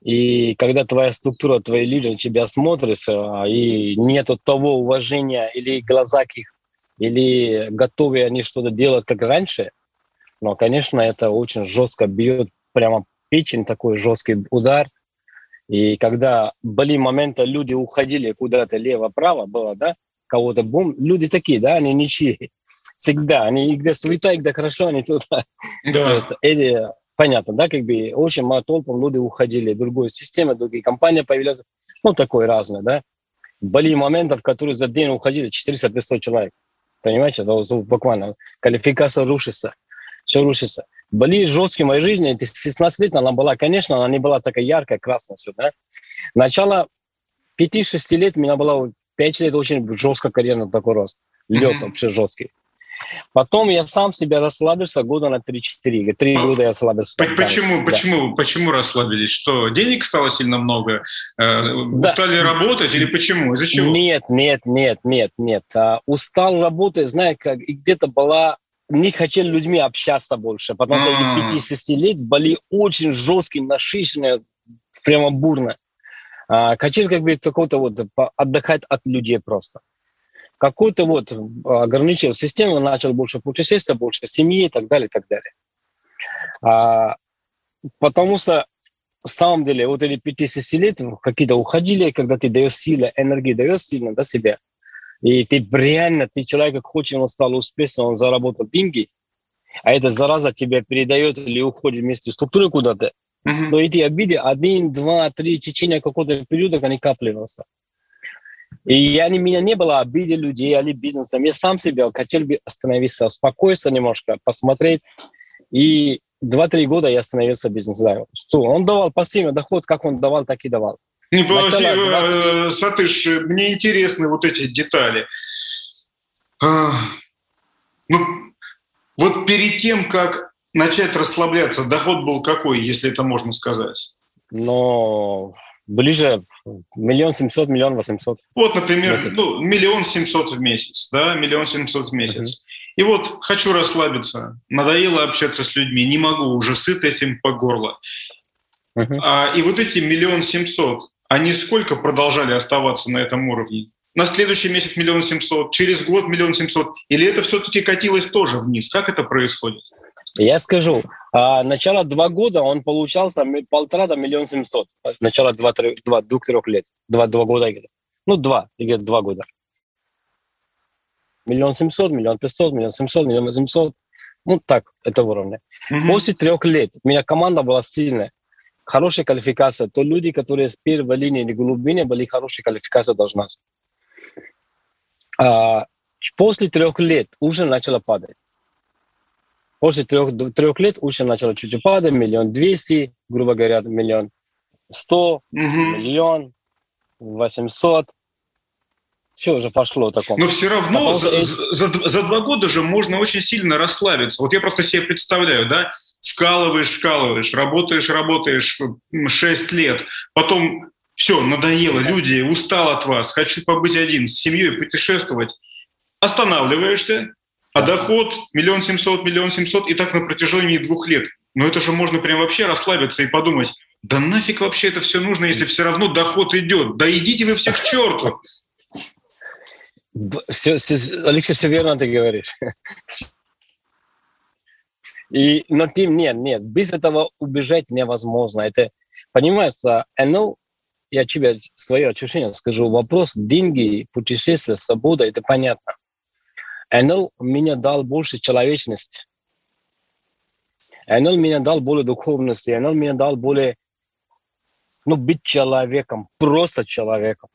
и когда твоя структура, твои лидеры тебя смотрят, а, и нету того уважения или глаза их, или готовы они что-то делать, как раньше, но, конечно, это очень жестко бьет прямо печень, такой жесткий удар. И когда были моменты, люди уходили куда-то лево-право, было, да, кого-то бум, люди такие, да, они ничьи всегда. Они где светают, где хорошо, они туда. Да. Или, понятно, да, как бы очень мало толпом люди уходили, другая система, другие компании появились, ну, такое разное, да. Были моменты, в которые за день уходили 400-500 человек. Понимаете, это буквально квалификация рушится, все рушится. Были жесткие в моей жизни, 16 лет она была, конечно, она не была такая яркая, красная все, да. Начало 5-6 лет у меня было 5 лет очень жестко карьерный такой рост. Лед mm-hmm. вообще жесткий. Потом я сам себя расслабился года на 3-4. Три ну, года я расслабился. Почему, да. почему, почему расслабились? Что, денег стало сильно много? Э, да. Устали работать или почему? Из-за чего? Нет, нет, нет, нет, нет. А, устал работать, знаешь, как где-то была не хотели людьми общаться больше, потому что эти 50 лет были очень жесткие, насыщенные, прямо бурно. А, хотели как бы какого-то вот отдыхать от людей просто какую-то вот ограничил систему, начал больше путешествовать, больше семьи и так далее, и так далее. А, потому что в самом деле вот эти 50 лет какие-то уходили, когда ты даешь силы, энергии даешь сильно до себя, и ты реально, ты человек хочет, он стал успешным, он заработал деньги, а эта зараза тебя передает или уходит вместе в структуру куда-то, mm-hmm. но эти обиды один, два, три, в течение какого-то периода они капливаются. И я, не, меня не было обиды людей или бизнеса. Я сам себя хотел бы остановиться, успокоиться немножко, посмотреть. И два-три года я остановился бизнесом. Что? Он давал пассивный доход, как он давал, так и давал. Не, Начало, э, Сатыш, мне интересны вот эти детали. А, ну, вот перед тем, как начать расслабляться, доход был какой, если это можно сказать? Но ближе миллион семьсот, миллион восемьсот. Вот, например, ну, миллион семьсот в месяц, да, миллион семьсот в месяц. Uh-huh. И вот хочу расслабиться, надоело общаться с людьми, не могу, уже сыт этим по горло. Uh-huh. А, и вот эти миллион семьсот, они сколько продолжали оставаться на этом уровне? На следующий месяц миллион семьсот, через год миллион семьсот, или это все-таки катилось тоже вниз? Как это происходит? Я скажу, а, начало два года он получался полтора до миллион семьсот. Начало два, три, два, двух, трех лет. Два, два года. Ну, два, где-то два года. Миллион семьсот, миллион пятьсот, миллион семьсот, миллион семьсот. Ну, так, это уровня. Mm-hmm. После трех лет у меня команда была сильная. Хорошая квалификация. То люди, которые с первой линии или глубине были хорошая квалификация должна. А, после трех лет уже начало падать. После трех, трех лет уже начало чуть-чуть падать, миллион двести, грубо говоря, миллион сто, миллион восемьсот, все уже пошло таком. Но все равно за, за, за два года же можно очень сильно расслабиться. Вот я просто себе представляю, да, вкалываешь, вкалываешь, работаешь, работаешь 6 лет, потом все, надоело, люди, устал от вас, хочу побыть один, с семьей путешествовать. Останавливаешься, а доход миллион семьсот, миллион семьсот, и так на протяжении двух лет. Но это же можно прям вообще расслабиться и подумать, да нафиг вообще это все нужно, если все равно доход идет. Да идите вы все к черту. Все, все, Алексей, все верно ты говоришь. И, но тем нет, нет, без этого убежать невозможно. Это, понимаешь, НЛ, я тебе свое ощущение скажу, вопрос деньги, путешествия, свобода, это понятно. НЛ меня дал больше человечности. НЛ меня дал более духовности, НЛ меня дал более, ну, быть человеком, просто человеком.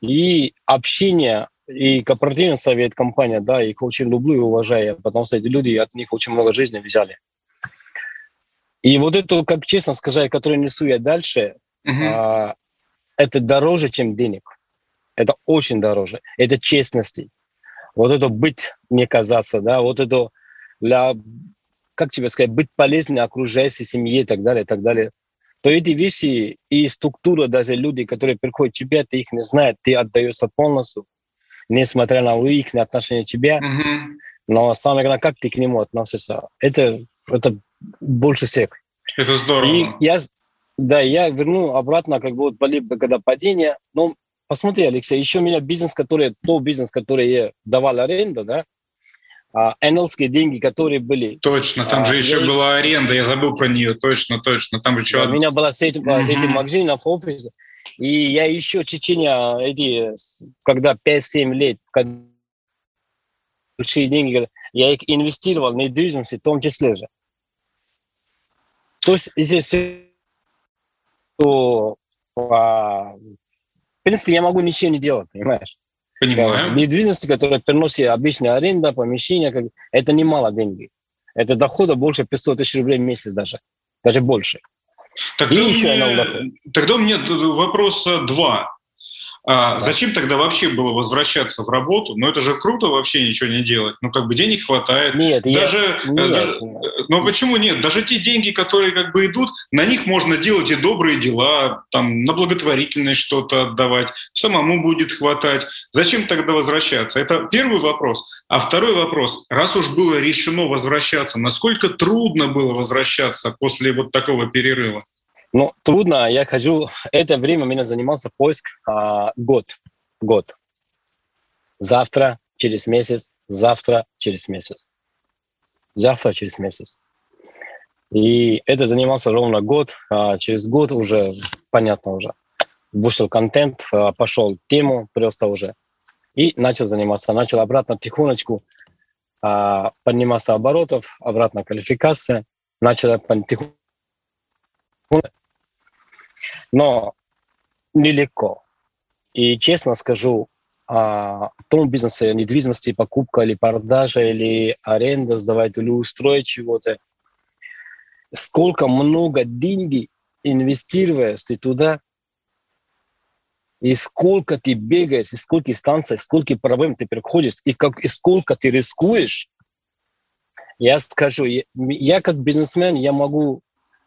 И общение, и корпоративный совет, компания, да, их очень люблю и уважаю, потому что эти люди, от них очень много жизни взяли. И вот это, как честно сказать, которое несу я дальше, uh-huh. а, это дороже, чем денег. Это очень дороже. Это честности. Вот это быть, мне казаться, да, вот это для, как тебе сказать, быть полезным окружающей семье и так далее, и так далее то эти вещи и структура, даже люди, которые приходят к тебе, ты их не знаешь, ты отдаешься полностью, несмотря на их отношение к тебе. Mm-hmm. Но самое главное, как ты к нему относишься, это, это больше всех. Это здорово. И я, да, я верну обратно, как бы вот были, когда падение. Но посмотри, Алексей, еще у меня бизнес, который, тот бизнес, который я давал аренду, да, а, энелские деньги, которые были. Точно, там а, же еще я... была аренда, я забыл про нее, точно, точно. Там же да, У меня была сеть mm-hmm. этих магазинов, офис, и я еще в течение эти, когда 5-7 лет, когда большие деньги, я их инвестировал в недвижимость в том числе же. То есть здесь то, а, принципе, я могу ничего не делать, понимаешь? Понимаю. Недвижимости, которая приносит обычная аренда, помещение, как, это немало деньги. Это дохода больше 500 тысяч рублей в месяц даже. Даже больше. Тогда, И еще мне, тогда у меня вопрос два. А зачем тогда вообще было возвращаться в работу? Ну, это же круто вообще ничего не делать. Ну, как бы денег хватает. Нет, даже, я... Э, нет, даже... нет. Но почему нет? Даже те деньги, которые как бы идут, на них можно делать и добрые дела, там, на благотворительность что-то отдавать, самому будет хватать. Зачем тогда возвращаться? Это первый вопрос. А второй вопрос. Раз уж было решено возвращаться, насколько трудно было возвращаться после вот такого перерыва? Ну, трудно. Я хожу... Это время меня занимался поиск а, год. Год. Завтра, через месяц, завтра, через месяц. Завтра, через месяц. И это занимался ровно год. А через год уже, понятно уже, вышел контент, а, пошел тему просто уже. И начал заниматься. Начал обратно тихонечку а, подниматься оборотов, обратно квалификация. Начал потихонечку но нелегко. И честно скажу, а, в том бизнесе недвижимости, покупка или продажа, или аренда, сдавать или устроить чего-то, сколько много денег инвестируешь ты туда, и сколько ты бегаешь, и сколько станций, сколько проблем ты проходишь, и, как, и сколько ты рискуешь, я скажу, я, я как бизнесмен, я могу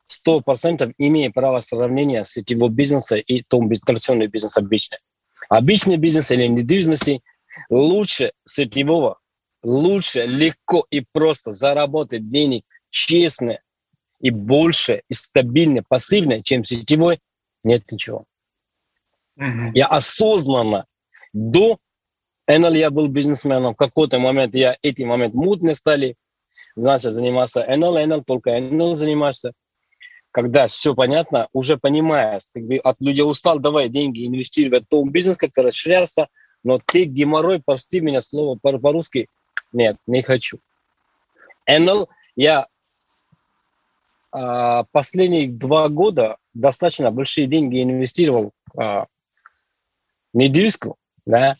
сто процентов имея право сравнения сетевого бизнеса и том традиционный бизнес обычный. Обычный бизнес или недвижимости лучше сетевого, лучше легко и просто заработать денег честно и больше, и стабильно, пассивно, чем сетевой, нет ничего. Mm-hmm. Я осознанно до НЛ я был бизнесменом, в какой-то момент я эти момент мутные стали, значит, заниматься НЛ, НЛ, только НЛ занимался когда все понятно, уже понимая, как бы от людей устал, давай деньги инвестировать в том бизнес, как-то расширяться, но ты геморрой, прости меня слово по-русски, нет, не хочу. НЛ я а, последние два года достаточно большие деньги инвестировал а, в недвижку, да,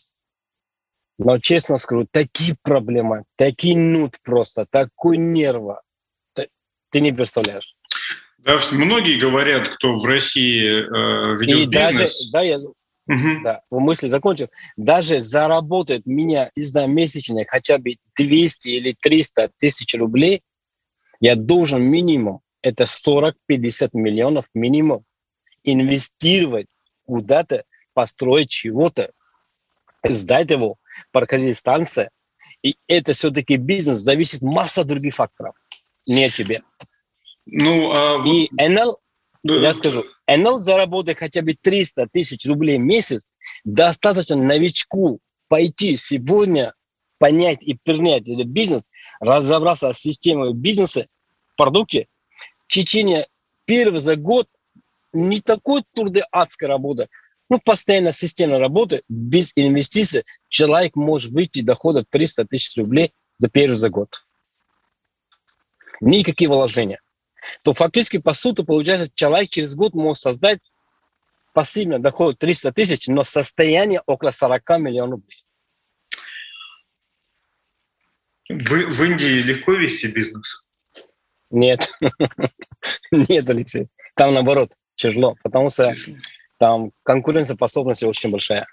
но честно скажу, такие проблемы, такие нут просто, такой нерва, ты, ты не представляешь. Да, многие говорят, кто в России э, ведет и бизнес. Даже, да, я, угу. да, в мысли закончил, даже заработает меня, не знаю, месячно хотя бы 200 или 300 тысяч рублей, я должен минимум, это 40-50 миллионов минимум, инвестировать куда-то, построить чего-то, сдать его, парковать станция. И это все-таки бизнес, зависит масса других факторов, не от тебя. Ну, а... И НЛ, да. я скажу, НЛ заработает хотя бы 300 тысяч рублей в месяц, достаточно новичку пойти сегодня, понять и принять этот бизнес, разобраться с системой бизнеса, продукте, в течение первого за год не такой трудной адской работы, ну, постоянно системная работа, без инвестиций человек может выйти дохода 300 тысяч рублей за первый за год. Никакие вложения. То фактически, по сути, получается, человек через год может создать пассивный доход 300 тысяч, но состояние около 40 миллионов рублей. В, в Индии легко вести бизнес? Нет. *laughs* Нет, Алексей. Там наоборот тяжело, потому что там конкурентоспособность очень большая.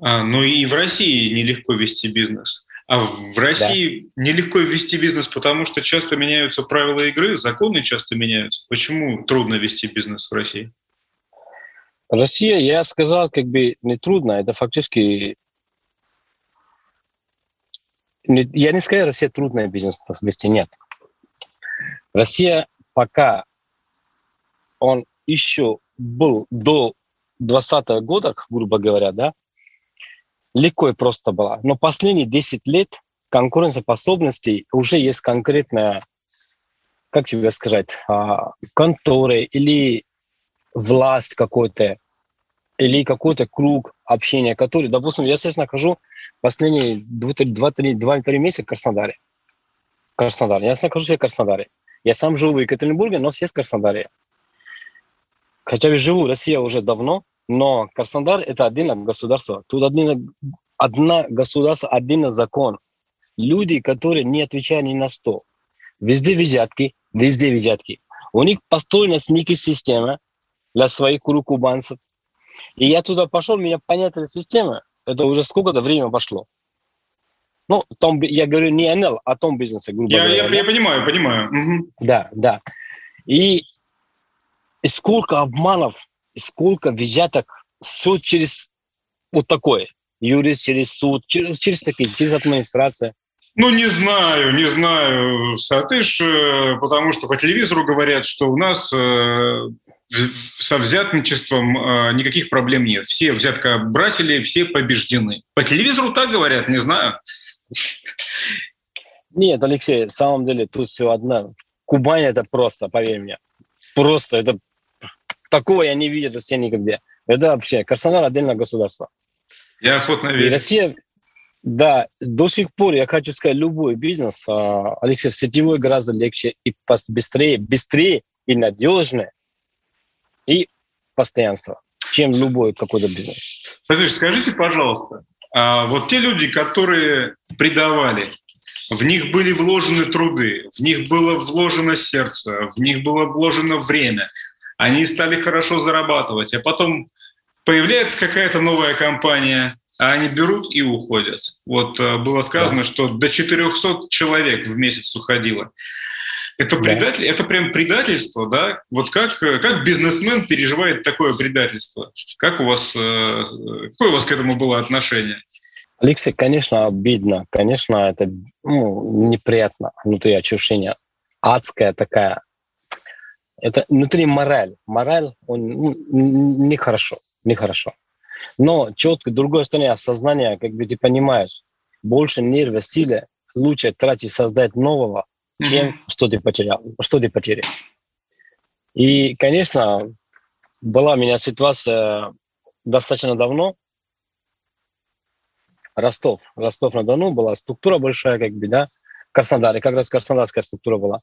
А, ну и в России нелегко вести бизнес. А в России да. нелегко вести бизнес, потому что часто меняются правила игры, законы часто меняются. Почему трудно вести бизнес в России? Россия, я сказал, как бы не трудно, это фактически... Я не скажу, Россия трудная бизнес вести, нет. Россия пока он еще был до 20 года, грубо говоря, да, легко и просто было. Но последние 10 лет конкурентоспособности уже есть конкретная, как тебе сказать, а, конторы или власть какой-то, или какой-то круг общения, который, допустим, я сейчас нахожу последние 2-3 месяца в Краснодаре. Краснодар. Я нахожусь в Краснодаре. Я сам живу в Екатеринбурге, но съезд в Краснодаре. Хотя я живу в России уже давно, но Краснодар – это отдельное государство. Тут один, одна государство, один закон. Люди, которые не отвечают ни на что. Везде взятки, везде взятки. У них построена некая система для своих кубанцев. И я туда пошел, меня понятная система. Это уже сколько-то время пошло. Ну, том, я говорю не НЛ, а том бизнесе, грубо я, говоря. Я, я понимаю, понимаю. Угу. Да, да. И, и сколько обманов, сколько взяток, все через вот такое. Юрист через суд, через, через такие, через администрацию. Ну, не знаю, не знаю, Сатыш, э, потому что по телевизору говорят, что у нас э, со взятничеством э, никаких проблем нет. Все взяткобратели, все побеждены. По телевизору так говорят, не знаю. Нет, Алексей, на самом деле тут все одно. Кубань это просто, поверь мне. Просто это такого я не видел все никогда. Это вообще Краснодар отдельное государство. Я охотно верю. И Россия, да, до сих пор, я хочу сказать, любой бизнес, а, Алексей, сетевой гораздо легче и быстрее, быстрее и надежнее, и постоянство, чем любой какой-то бизнес. Смотрите, скажите, пожалуйста, а вот те люди, которые предавали, в них были вложены труды, в них было вложено сердце, в них было вложено время, они стали хорошо зарабатывать, а потом появляется какая-то новая компания, а они берут и уходят. Вот э, было сказано, да. что до 400 человек в месяц уходило. Это предатель, да. это прям предательство, да? Вот как, как бизнесмен переживает такое предательство? Как у вас, э, какое у вас к этому было отношение? Алексей, конечно, обидно, конечно, это ну, неприятно внутри ощущения. Адская такая. Это внутри мораль. Мораль, он ну, нехорошо, нехорошо. Но четко, с другой стороны, осознание, как бы ты понимаешь, больше нервы, силы лучше тратить создать нового, чем mm-hmm. что ты потерял, что ты потерял. И, конечно, была у меня ситуация достаточно давно. Ростов, Ростов-на-Дону была структура большая, как бы, да, Краснодаре, как раз краснодарская структура была.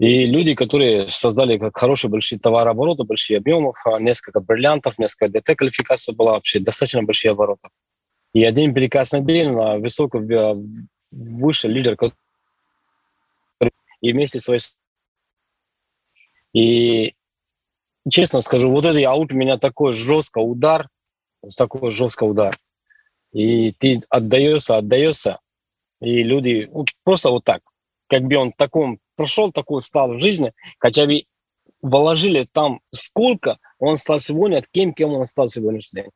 И люди, которые создали как хорошие большие товарообороты, большие объемы, несколько бриллиантов, несколько ДТ-квалификация была вообще достаточно большие обороты. И один прекрасный день на высоко выше лидер, и вместе своей... И честно скажу, вот этот аут у меня такой жесткий удар, такой жесткий удар. И ты отдаешься, отдаешься, и люди просто вот так, как бы он таком прошел такой стал в жизни, хотя бы вложили там сколько он стал сегодня, кем, кем он стал сегодняшний день.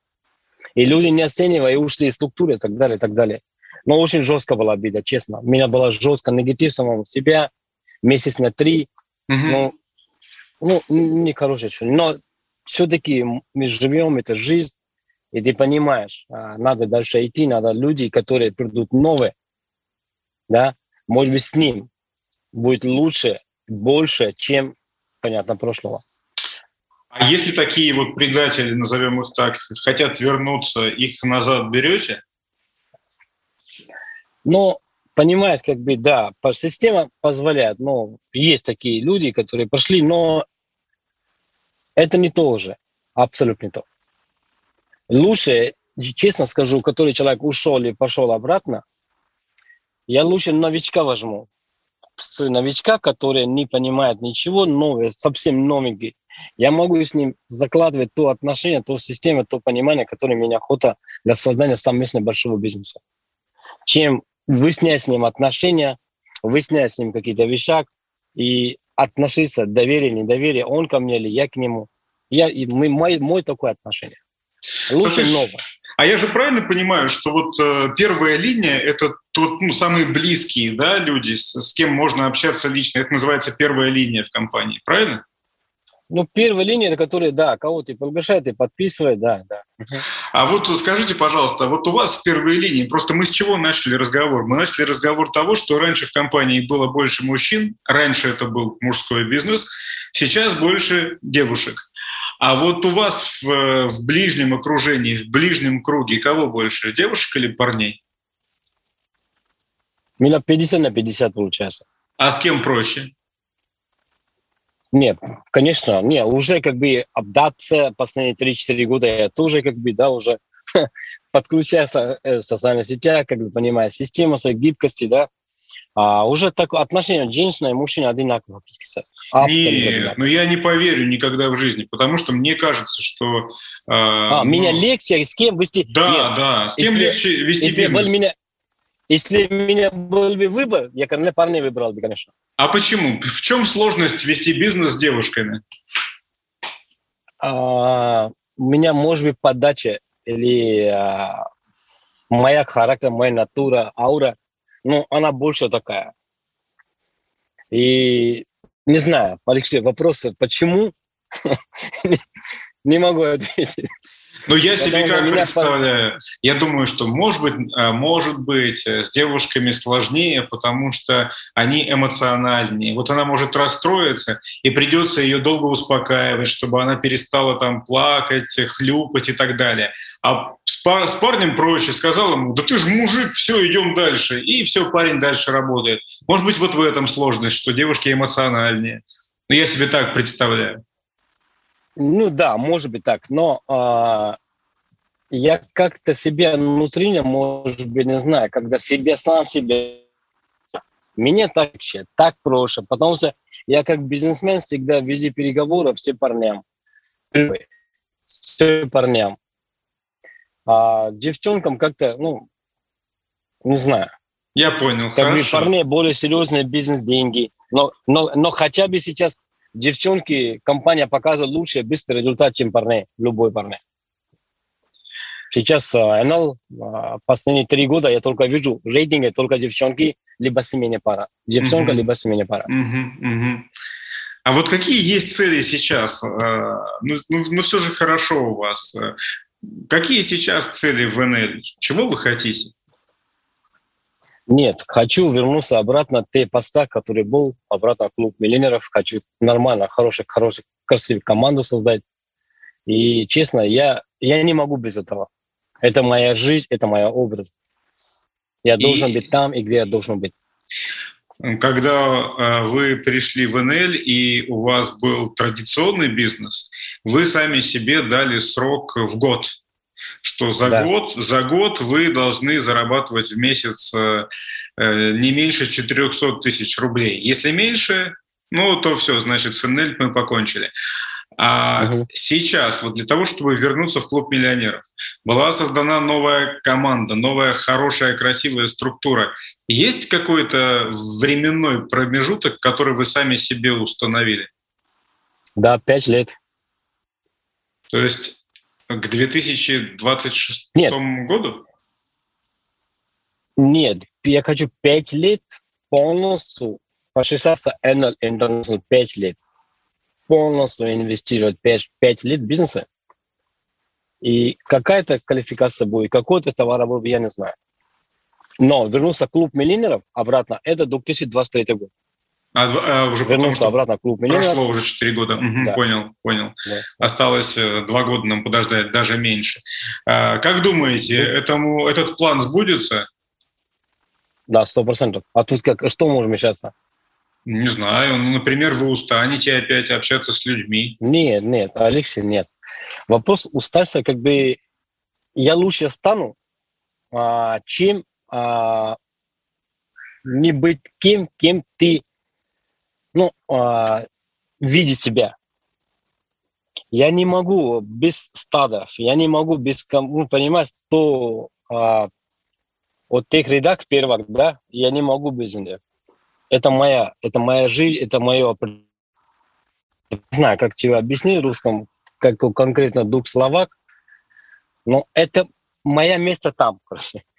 И люди не оценивая, и ушли из структуры и так далее, и так далее. Но очень жестко была обида, честно. У меня была жестко негатив самого себя, месяц на три. Mm-hmm. Ну, ну, не хорошее Но все-таки мы живем, это жизнь, и ты понимаешь, а, надо дальше идти, надо люди, которые придут новые, да, может быть, с ним будет лучше, больше, чем, понятно, прошлого. А если такие вот предатели, назовем их так, хотят вернуться, их назад берете? Ну, понимаешь, как бы, да, система позволяет, но есть такие люди, которые прошли, но это не то уже, абсолютно не то. Лучше, честно скажу, который человек ушел и пошел обратно, я лучше новичка возьму. С новичка, который не понимает ничего, новое, совсем новенький. Я могу с ним закладывать то отношение, то систему, то понимание, которое меня охота для создания совместно большого бизнеса. Чем выяснять с ним отношения, выяснять с ним какие-то вещи и относиться, доверие, недоверие, он ко мне или я к нему. Я, и мы, мой, мой такое отношение. Лучше новое. А я же правильно понимаю, что вот э, первая линия – это тот, ну, самые близкие да, люди, с, с кем можно общаться лично. Это называется первая линия в компании, правильно? Ну, первая линия, это которая, да, кого-то приглашает и подписывает, да, да. А вот скажите, пожалуйста, вот у вас в первой линии, просто мы с чего начали разговор? Мы начали разговор того, что раньше в компании было больше мужчин, раньше это был мужской бизнес, сейчас больше девушек. А вот у вас в, в ближнем окружении, в ближнем круге кого больше, девушек или парней? У меня 50 на 50 получается. А с кем проще? Нет, конечно, не, уже как бы обдаться последние 3-4 года я тоже как бы, да, уже *laughs* подключается в социальные сети, как бы понимая систему своей гибкости, да, а уже так отношение женщины и мужчины одинаково практически. Нет, ну я не поверю никогда в жизни, потому что мне кажется, что... Э, а, ну, меня легче с кем вести... Да, Нет, да, с кем если, легче вести если бизнес. Меня, если у меня был бы выбор, я, конечно, парней выбрал бы, конечно. А почему? В чем сложность вести бизнес с девушками? А, у меня может быть подача или а, моя характер, моя натура, аура, ну, она больше такая. И не знаю, Алексей, вопросы, почему? *laughs* Не могу ответить. Ну, я себе как представляю, я думаю, что, может быть, а, может быть, э, с девушками сложнее, потому что они эмоциональнее. Вот она может расстроиться, и придется ее долго успокаивать, чтобы она перестала там плакать, хлюпать и так далее. А с, пар с парнем проще, сказал ему, да ты же мужик, все, идем дальше. И все, парень дальше работает. Может быть, вот в этом сложность, что девушки эмоциональнее. Ну, я себе так представляю. Ну да, может быть так, но э, я как-то себе внутренне, может быть, не знаю, когда себе сам себе, мне так вообще, так проще, потому что я как бизнесмен всегда в виде переговоров все парням, все парням. А девчонкам как-то, ну, не знаю. Я понял, как хорошо. Парней более серьезные бизнес-деньги, но, но, но хотя бы сейчас девчонки, компания показывает лучше, быстрый результат, чем парни, любой парни. Сейчас НЛ, последние три года я только вижу рейтинги только девчонки, либо семейная пара. Девчонка, uh-huh. либо семейная пара. Uh-huh, uh-huh. А вот какие есть цели сейчас? Ну, ну, ну, все же хорошо у вас. Какие сейчас цели в НЛ? Чего вы хотите? Нет, хочу вернуться обратно в те поста, который был, обратно в клуб миллионеров. Хочу нормально, хорошую, хорошую, красивую команду создать. И честно, я, я не могу без этого. Это моя жизнь, это моя образ. Я и... должен быть там, и где я должен быть. Когда э, вы пришли в НЛ и у вас был традиционный бизнес, вы сами себе дали срок в год что за да. год за год вы должны зарабатывать в месяц э, э не меньше 400 тысяч рублей. Если меньше, ну то все, значит, с НЛ мы покончили. А угу. сейчас, вот для того, чтобы вернуться в клуб миллионеров, была создана новая команда, новая хорошая, красивая структура. Есть какой-то временной промежуток, который вы сами себе установили? Да, пять лет. То есть к 2026 Нет. году? Нет, я хочу пять лет полностью посчитаться Enel International пять лет полностью инвестировать 5, 5 лет в бизнеса, и какая-то квалификация будет, какой-то товар будет, я не знаю. Но вернуться в клуб миллионеров обратно, это 2023 год. А, а уже вернулся потом, обратно в клуб миллионеров. Прошло уже 4 года. Угу, да. Понял, понял. Да. Осталось 2 э, года нам подождать, даже меньше. А, как думаете, да. этому, этот план сбудется? Да, сто процентов. А тут как, что может мешаться? Не знаю. Ну, например, вы устанете опять общаться с людьми. Нет, нет, Алексей, нет. Вопрос устаться, как бы я лучше стану, а, чем а, не быть кем, кем ты, ну, а, видишь себя. Я не могу без стадов, я не могу без, ну, понимаешь, то а, от тех рядах первых, да, я не могу без них это моя, это моя жизнь, это мое... Не знаю, как тебе объяснить русском, как конкретно дух словак, но это мое место там,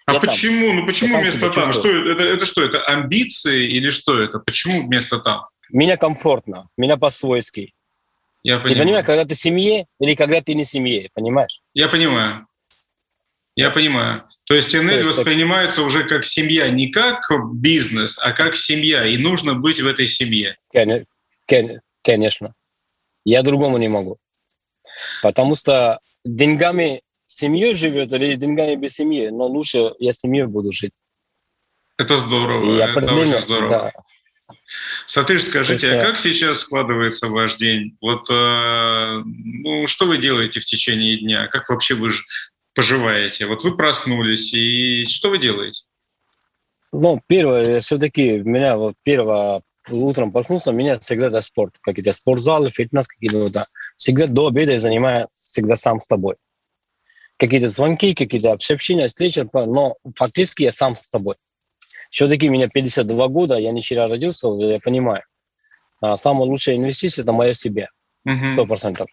А Я почему? Там. Ну почему место там? Что это, это что? Это амбиции или что это? Почему место там? Меня комфортно, меня по-свойски. Я понимаю. Ты понимаешь, когда ты в семье или когда ты не в семье, понимаешь? Я понимаю. Я понимаю. То есть То воспринимается так... уже как семья, не как бизнес, а как семья, и нужно быть в этой семье. Конечно. Я другому не могу. Потому что деньгами семьей живет или с деньгами без семьи, но лучше я с семьей буду жить. Это здорово, я это очень здорово. Да. Сатыш, скажите, есть, а как сейчас складывается ваш день? Вот, э, ну, что вы делаете в течение дня? Как вообще вы поживаете? Вот вы проснулись, и что вы делаете? Ну, первое, все-таки меня вот первое утром проснулся, меня всегда это спорт. Какие-то спортзалы, фитнес, какие-то да. Всегда до обеда я занимаюсь всегда сам с тобой. Какие-то звонки, какие-то общения, встречи, но фактически я сам с тобой. Все-таки мне 52 года, я не вчера родился, я понимаю. А самая лучшая инвестиция – это моя себе. Сто процентов.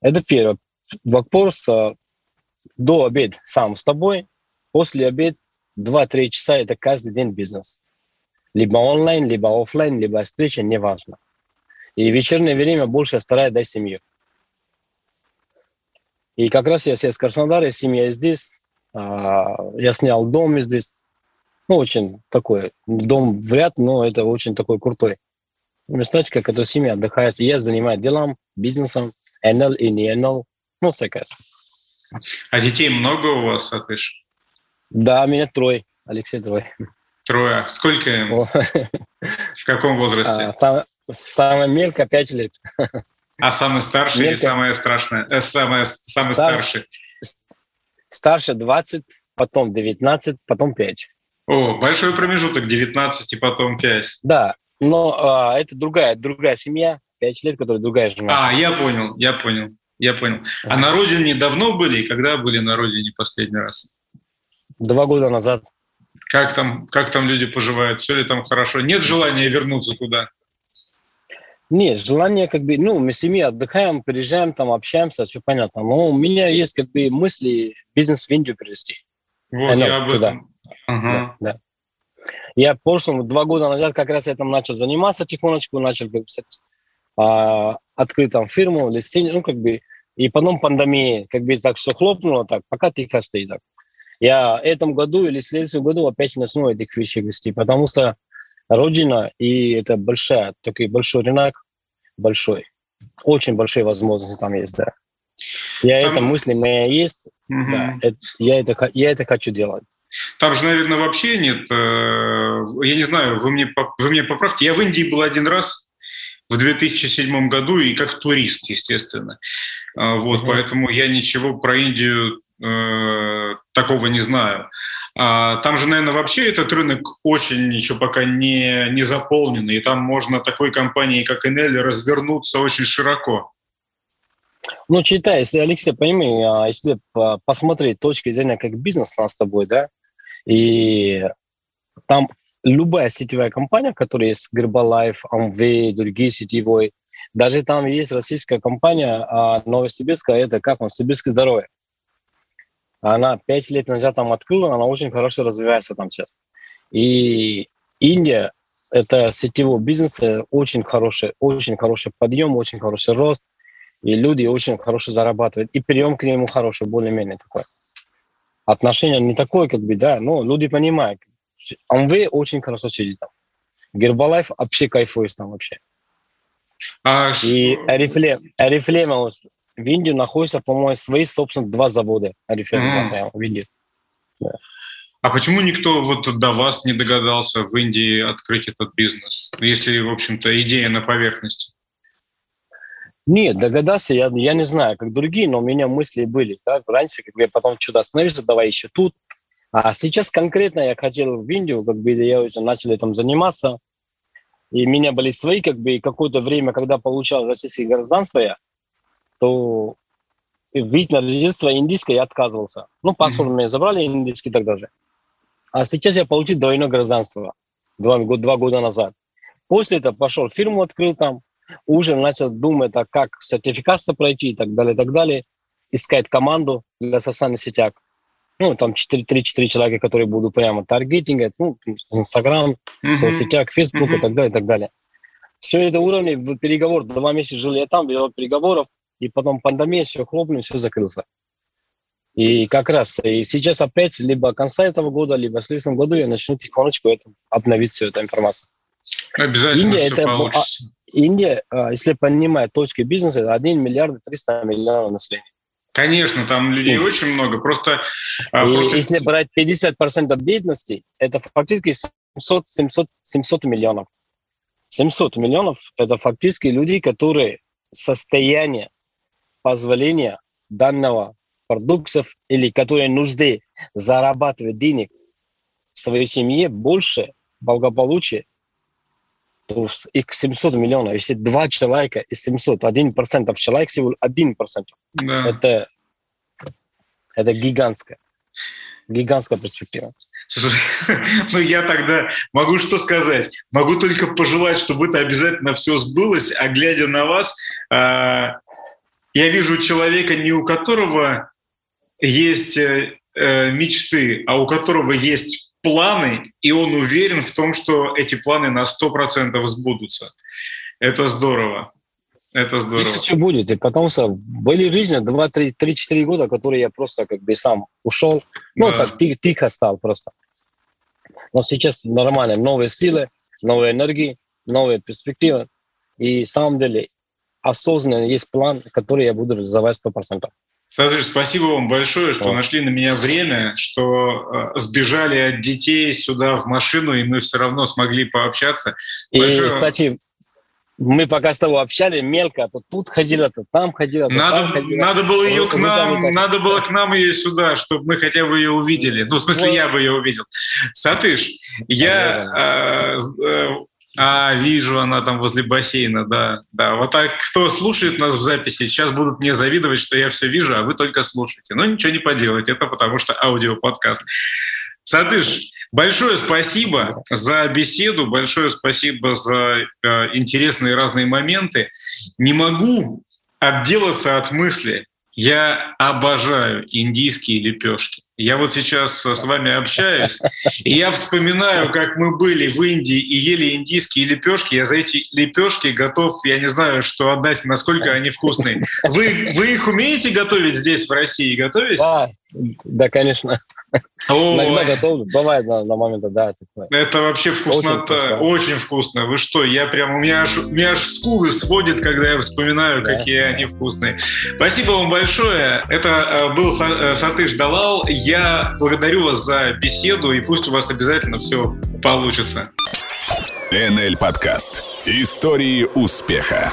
Это первое. Вопрос до обед сам с тобой, после обед 2-3 часа это каждый день бизнес. Либо онлайн, либо офлайн, либо встреча, неважно. И вечернее время больше стараюсь дать семью. И как раз я с Краснодара, семья здесь, а, я снял дом здесь, ну, очень такой, дом вряд, но это очень такой крутой местечко, которое семья отдыхает. Я занимаюсь делом, бизнесом, НЛ и не НЛ, ну, всякое. А детей много у вас, Сатыш? Да, меня трое. Алексей трое. Трое. Сколько им? О. В каком возрасте? А, сам, самая мелкая пять лет. А самый старший или самое страшное? Э, самое, самый Стар... старший? Старше 20, потом 19, потом 5. О, большой промежуток, 19 и потом 5. Да, но а, это другая, другая семья, 5 лет, которая другая жена. А, я понял, я понял. Я понял. А на родине давно были и когда были на родине последний раз? Два года назад. Как там, как там люди поживают? Все ли там хорошо? Нет желания вернуться туда? Нет, желание как бы, ну, мы с семьей отдыхаем, приезжаем, там общаемся, все понятно. Но у меня есть как бы мысли бизнес в Индию перевести. Вот, Оно, я об туда. этом. Ага. Да, да. Я прошлом, два года назад как раз этим начал заниматься тихонечку, начал писать а, открыть там фирму, листение, ну, как бы, и потом пандемия, как бы так все хлопнуло, так, пока тихо стоит. Так. Я в этом году или в следующем году опять начну этих вещей вести, потому что Родина, и это большая, такой большой рынок, большой, очень большие возможности там есть, да. Я там... это мысли моя есть, угу. да, это, я, это, я это хочу делать. Там же, наверное, вообще нет, э, я не знаю, вы мне, вы мне поправьте, я в Индии был один раз, в 2007 году и как турист, естественно. А, вот, mm-hmm. поэтому я ничего про Индию э, такого не знаю. А, там же, наверное, вообще этот рынок очень еще пока не, не заполнен, и там можно такой компании, как Enel, развернуться очень широко. Ну, читай, если, Алексей, пойми, а, если посмотреть точки зрения как бизнес у нас с тобой, да, и там любая сетевая компания, которая есть Herbalife, Amway, другие сетевые, даже там есть российская компания а Новосибирская, это как он, Сибирское здоровье. Она пять лет назад там открыла, она очень хорошо развивается там сейчас. И Индия – это сетевой бизнес, очень хороший, очень хороший подъем, очень хороший рост, и люди очень хорошо зарабатывают. И прием к нему хороший, более-менее такой. Отношение не такое, как бы, да, но люди понимают. Амвей очень хорошо сидит там. Гербалайф вообще кайфует там вообще. А и Арифлейм, Арифлейм в Индии находится, по-моему, свои, собственно, два завода Арифлейм mm. в Индии. Да. А почему никто вот до вас не догадался в Индии открыть этот бизнес, если, в общем-то, идея на поверхности? Нет, догадался, я, я не знаю, как другие, но у меня мысли были. Да? Раньше, как бы я потом что-то остановился, давай еще тут. А сейчас конкретно я хотел в Индию, как бы я уже начал этим заниматься. И у меня были свои, как бы, какое-то время, когда получал российское гражданство я, то вид на жительство индийское я отказывался. Ну, паспорт mm-hmm. меня забрали индийский тогда же. А сейчас я получил двойное гражданство два, два года назад. После этого пошел фирму, открыл там, уже начал думать, а как сертификацию пройти и так далее, и так далее, искать команду для социальных сетях. Ну, там 3-4 человека, которые будут прямо таргетингать, ну, Инстаграм, mm-hmm. соцсетях, Фейсбук mm-hmm. и так далее, и так далее. Все это уровни переговор. Два месяца жили я там, вел переговоров, и потом пандемия, все хлопнули, все закрылся. И как раз и сейчас опять либо конца этого года, либо в следующем году я начну тихонечку это, обновить всю эту информацию. Обязательно Индия все это, получится. Индия, а, если понимать точки бизнеса, это 1 миллиард 300 миллионов населения. Конечно, там людей Индия. очень много. Просто, а, и просто... Если брать 50% бедности, это фактически 700, 700, 700 миллионов. 700 миллионов – это фактически люди, которые состояние позволения данного продуктов или которые нужды зарабатывать денег своей семье больше благополучия, то их 700 миллионов. Если два человека из 700, 1% человек всего 1%. Да. Это, это гигантская, гигантская перспектива. *laughs* ну я тогда могу что сказать? Могу только пожелать, чтобы это обязательно все сбылось, а глядя на вас, а, я вижу человека, не у которого есть э, э, мечты, а у которого есть планы, и он уверен в том, что эти планы на 100% сбудутся. Это здорово. Это здорово. Здесь еще будет. И потом что, были жизни 2-3-4 года, которые я просто как бы сам ушел. Ну, да. так тихо, тихо стал просто. Но сейчас нормально. Новые силы, новые энергии, новые перспективы. И в самом деле осознанно есть план, который я буду реализовать 100%. Садриш, спасибо вам большое, что О. нашли на меня время, что э, сбежали от детей сюда в машину, и мы все равно смогли пообщаться. И, большое... кстати, мы пока с тобой общались мелко, то тут ходила, то там ходила, то надо, там ходила. Надо было ее к нам, надо было к нам ее сюда, чтобы мы хотя бы ее увидели. Ну, в смысле, вот. я бы ее увидел. Сатыш, я э, а, вижу, она там возле бассейна, да, да. Вот так, кто слушает нас в записи, сейчас будут мне завидовать, что я все вижу, а вы только слушаете. Но ничего не поделать, это потому что аудиоподкаст. Садыш, большое спасибо за беседу, большое спасибо за э, интересные разные моменты. Не могу отделаться от мысли, я обожаю индийские лепешки. Я вот сейчас с вами общаюсь, и я вспоминаю, как мы были в Индии и ели индийские лепешки. Я за эти лепешки готов, я не знаю, что отдать, насколько они вкусные. Вы, вы их умеете готовить здесь, в России? Готовить? Да, да, конечно. Ой. Иногда готовлю. Бывает на, на момент, да. Такое. Это вообще вкуснота. Очень, вкусно. Очень вкусно. Вы что, я прям, у меня аж, у меня аж скулы сводит, когда я вспоминаю, да. какие они вкусные. Спасибо вам большое. Это э, был э, Сатыш Далал. Я благодарю вас за беседу, и пусть у вас обязательно все получится. НЛ Подкаст. Истории успеха.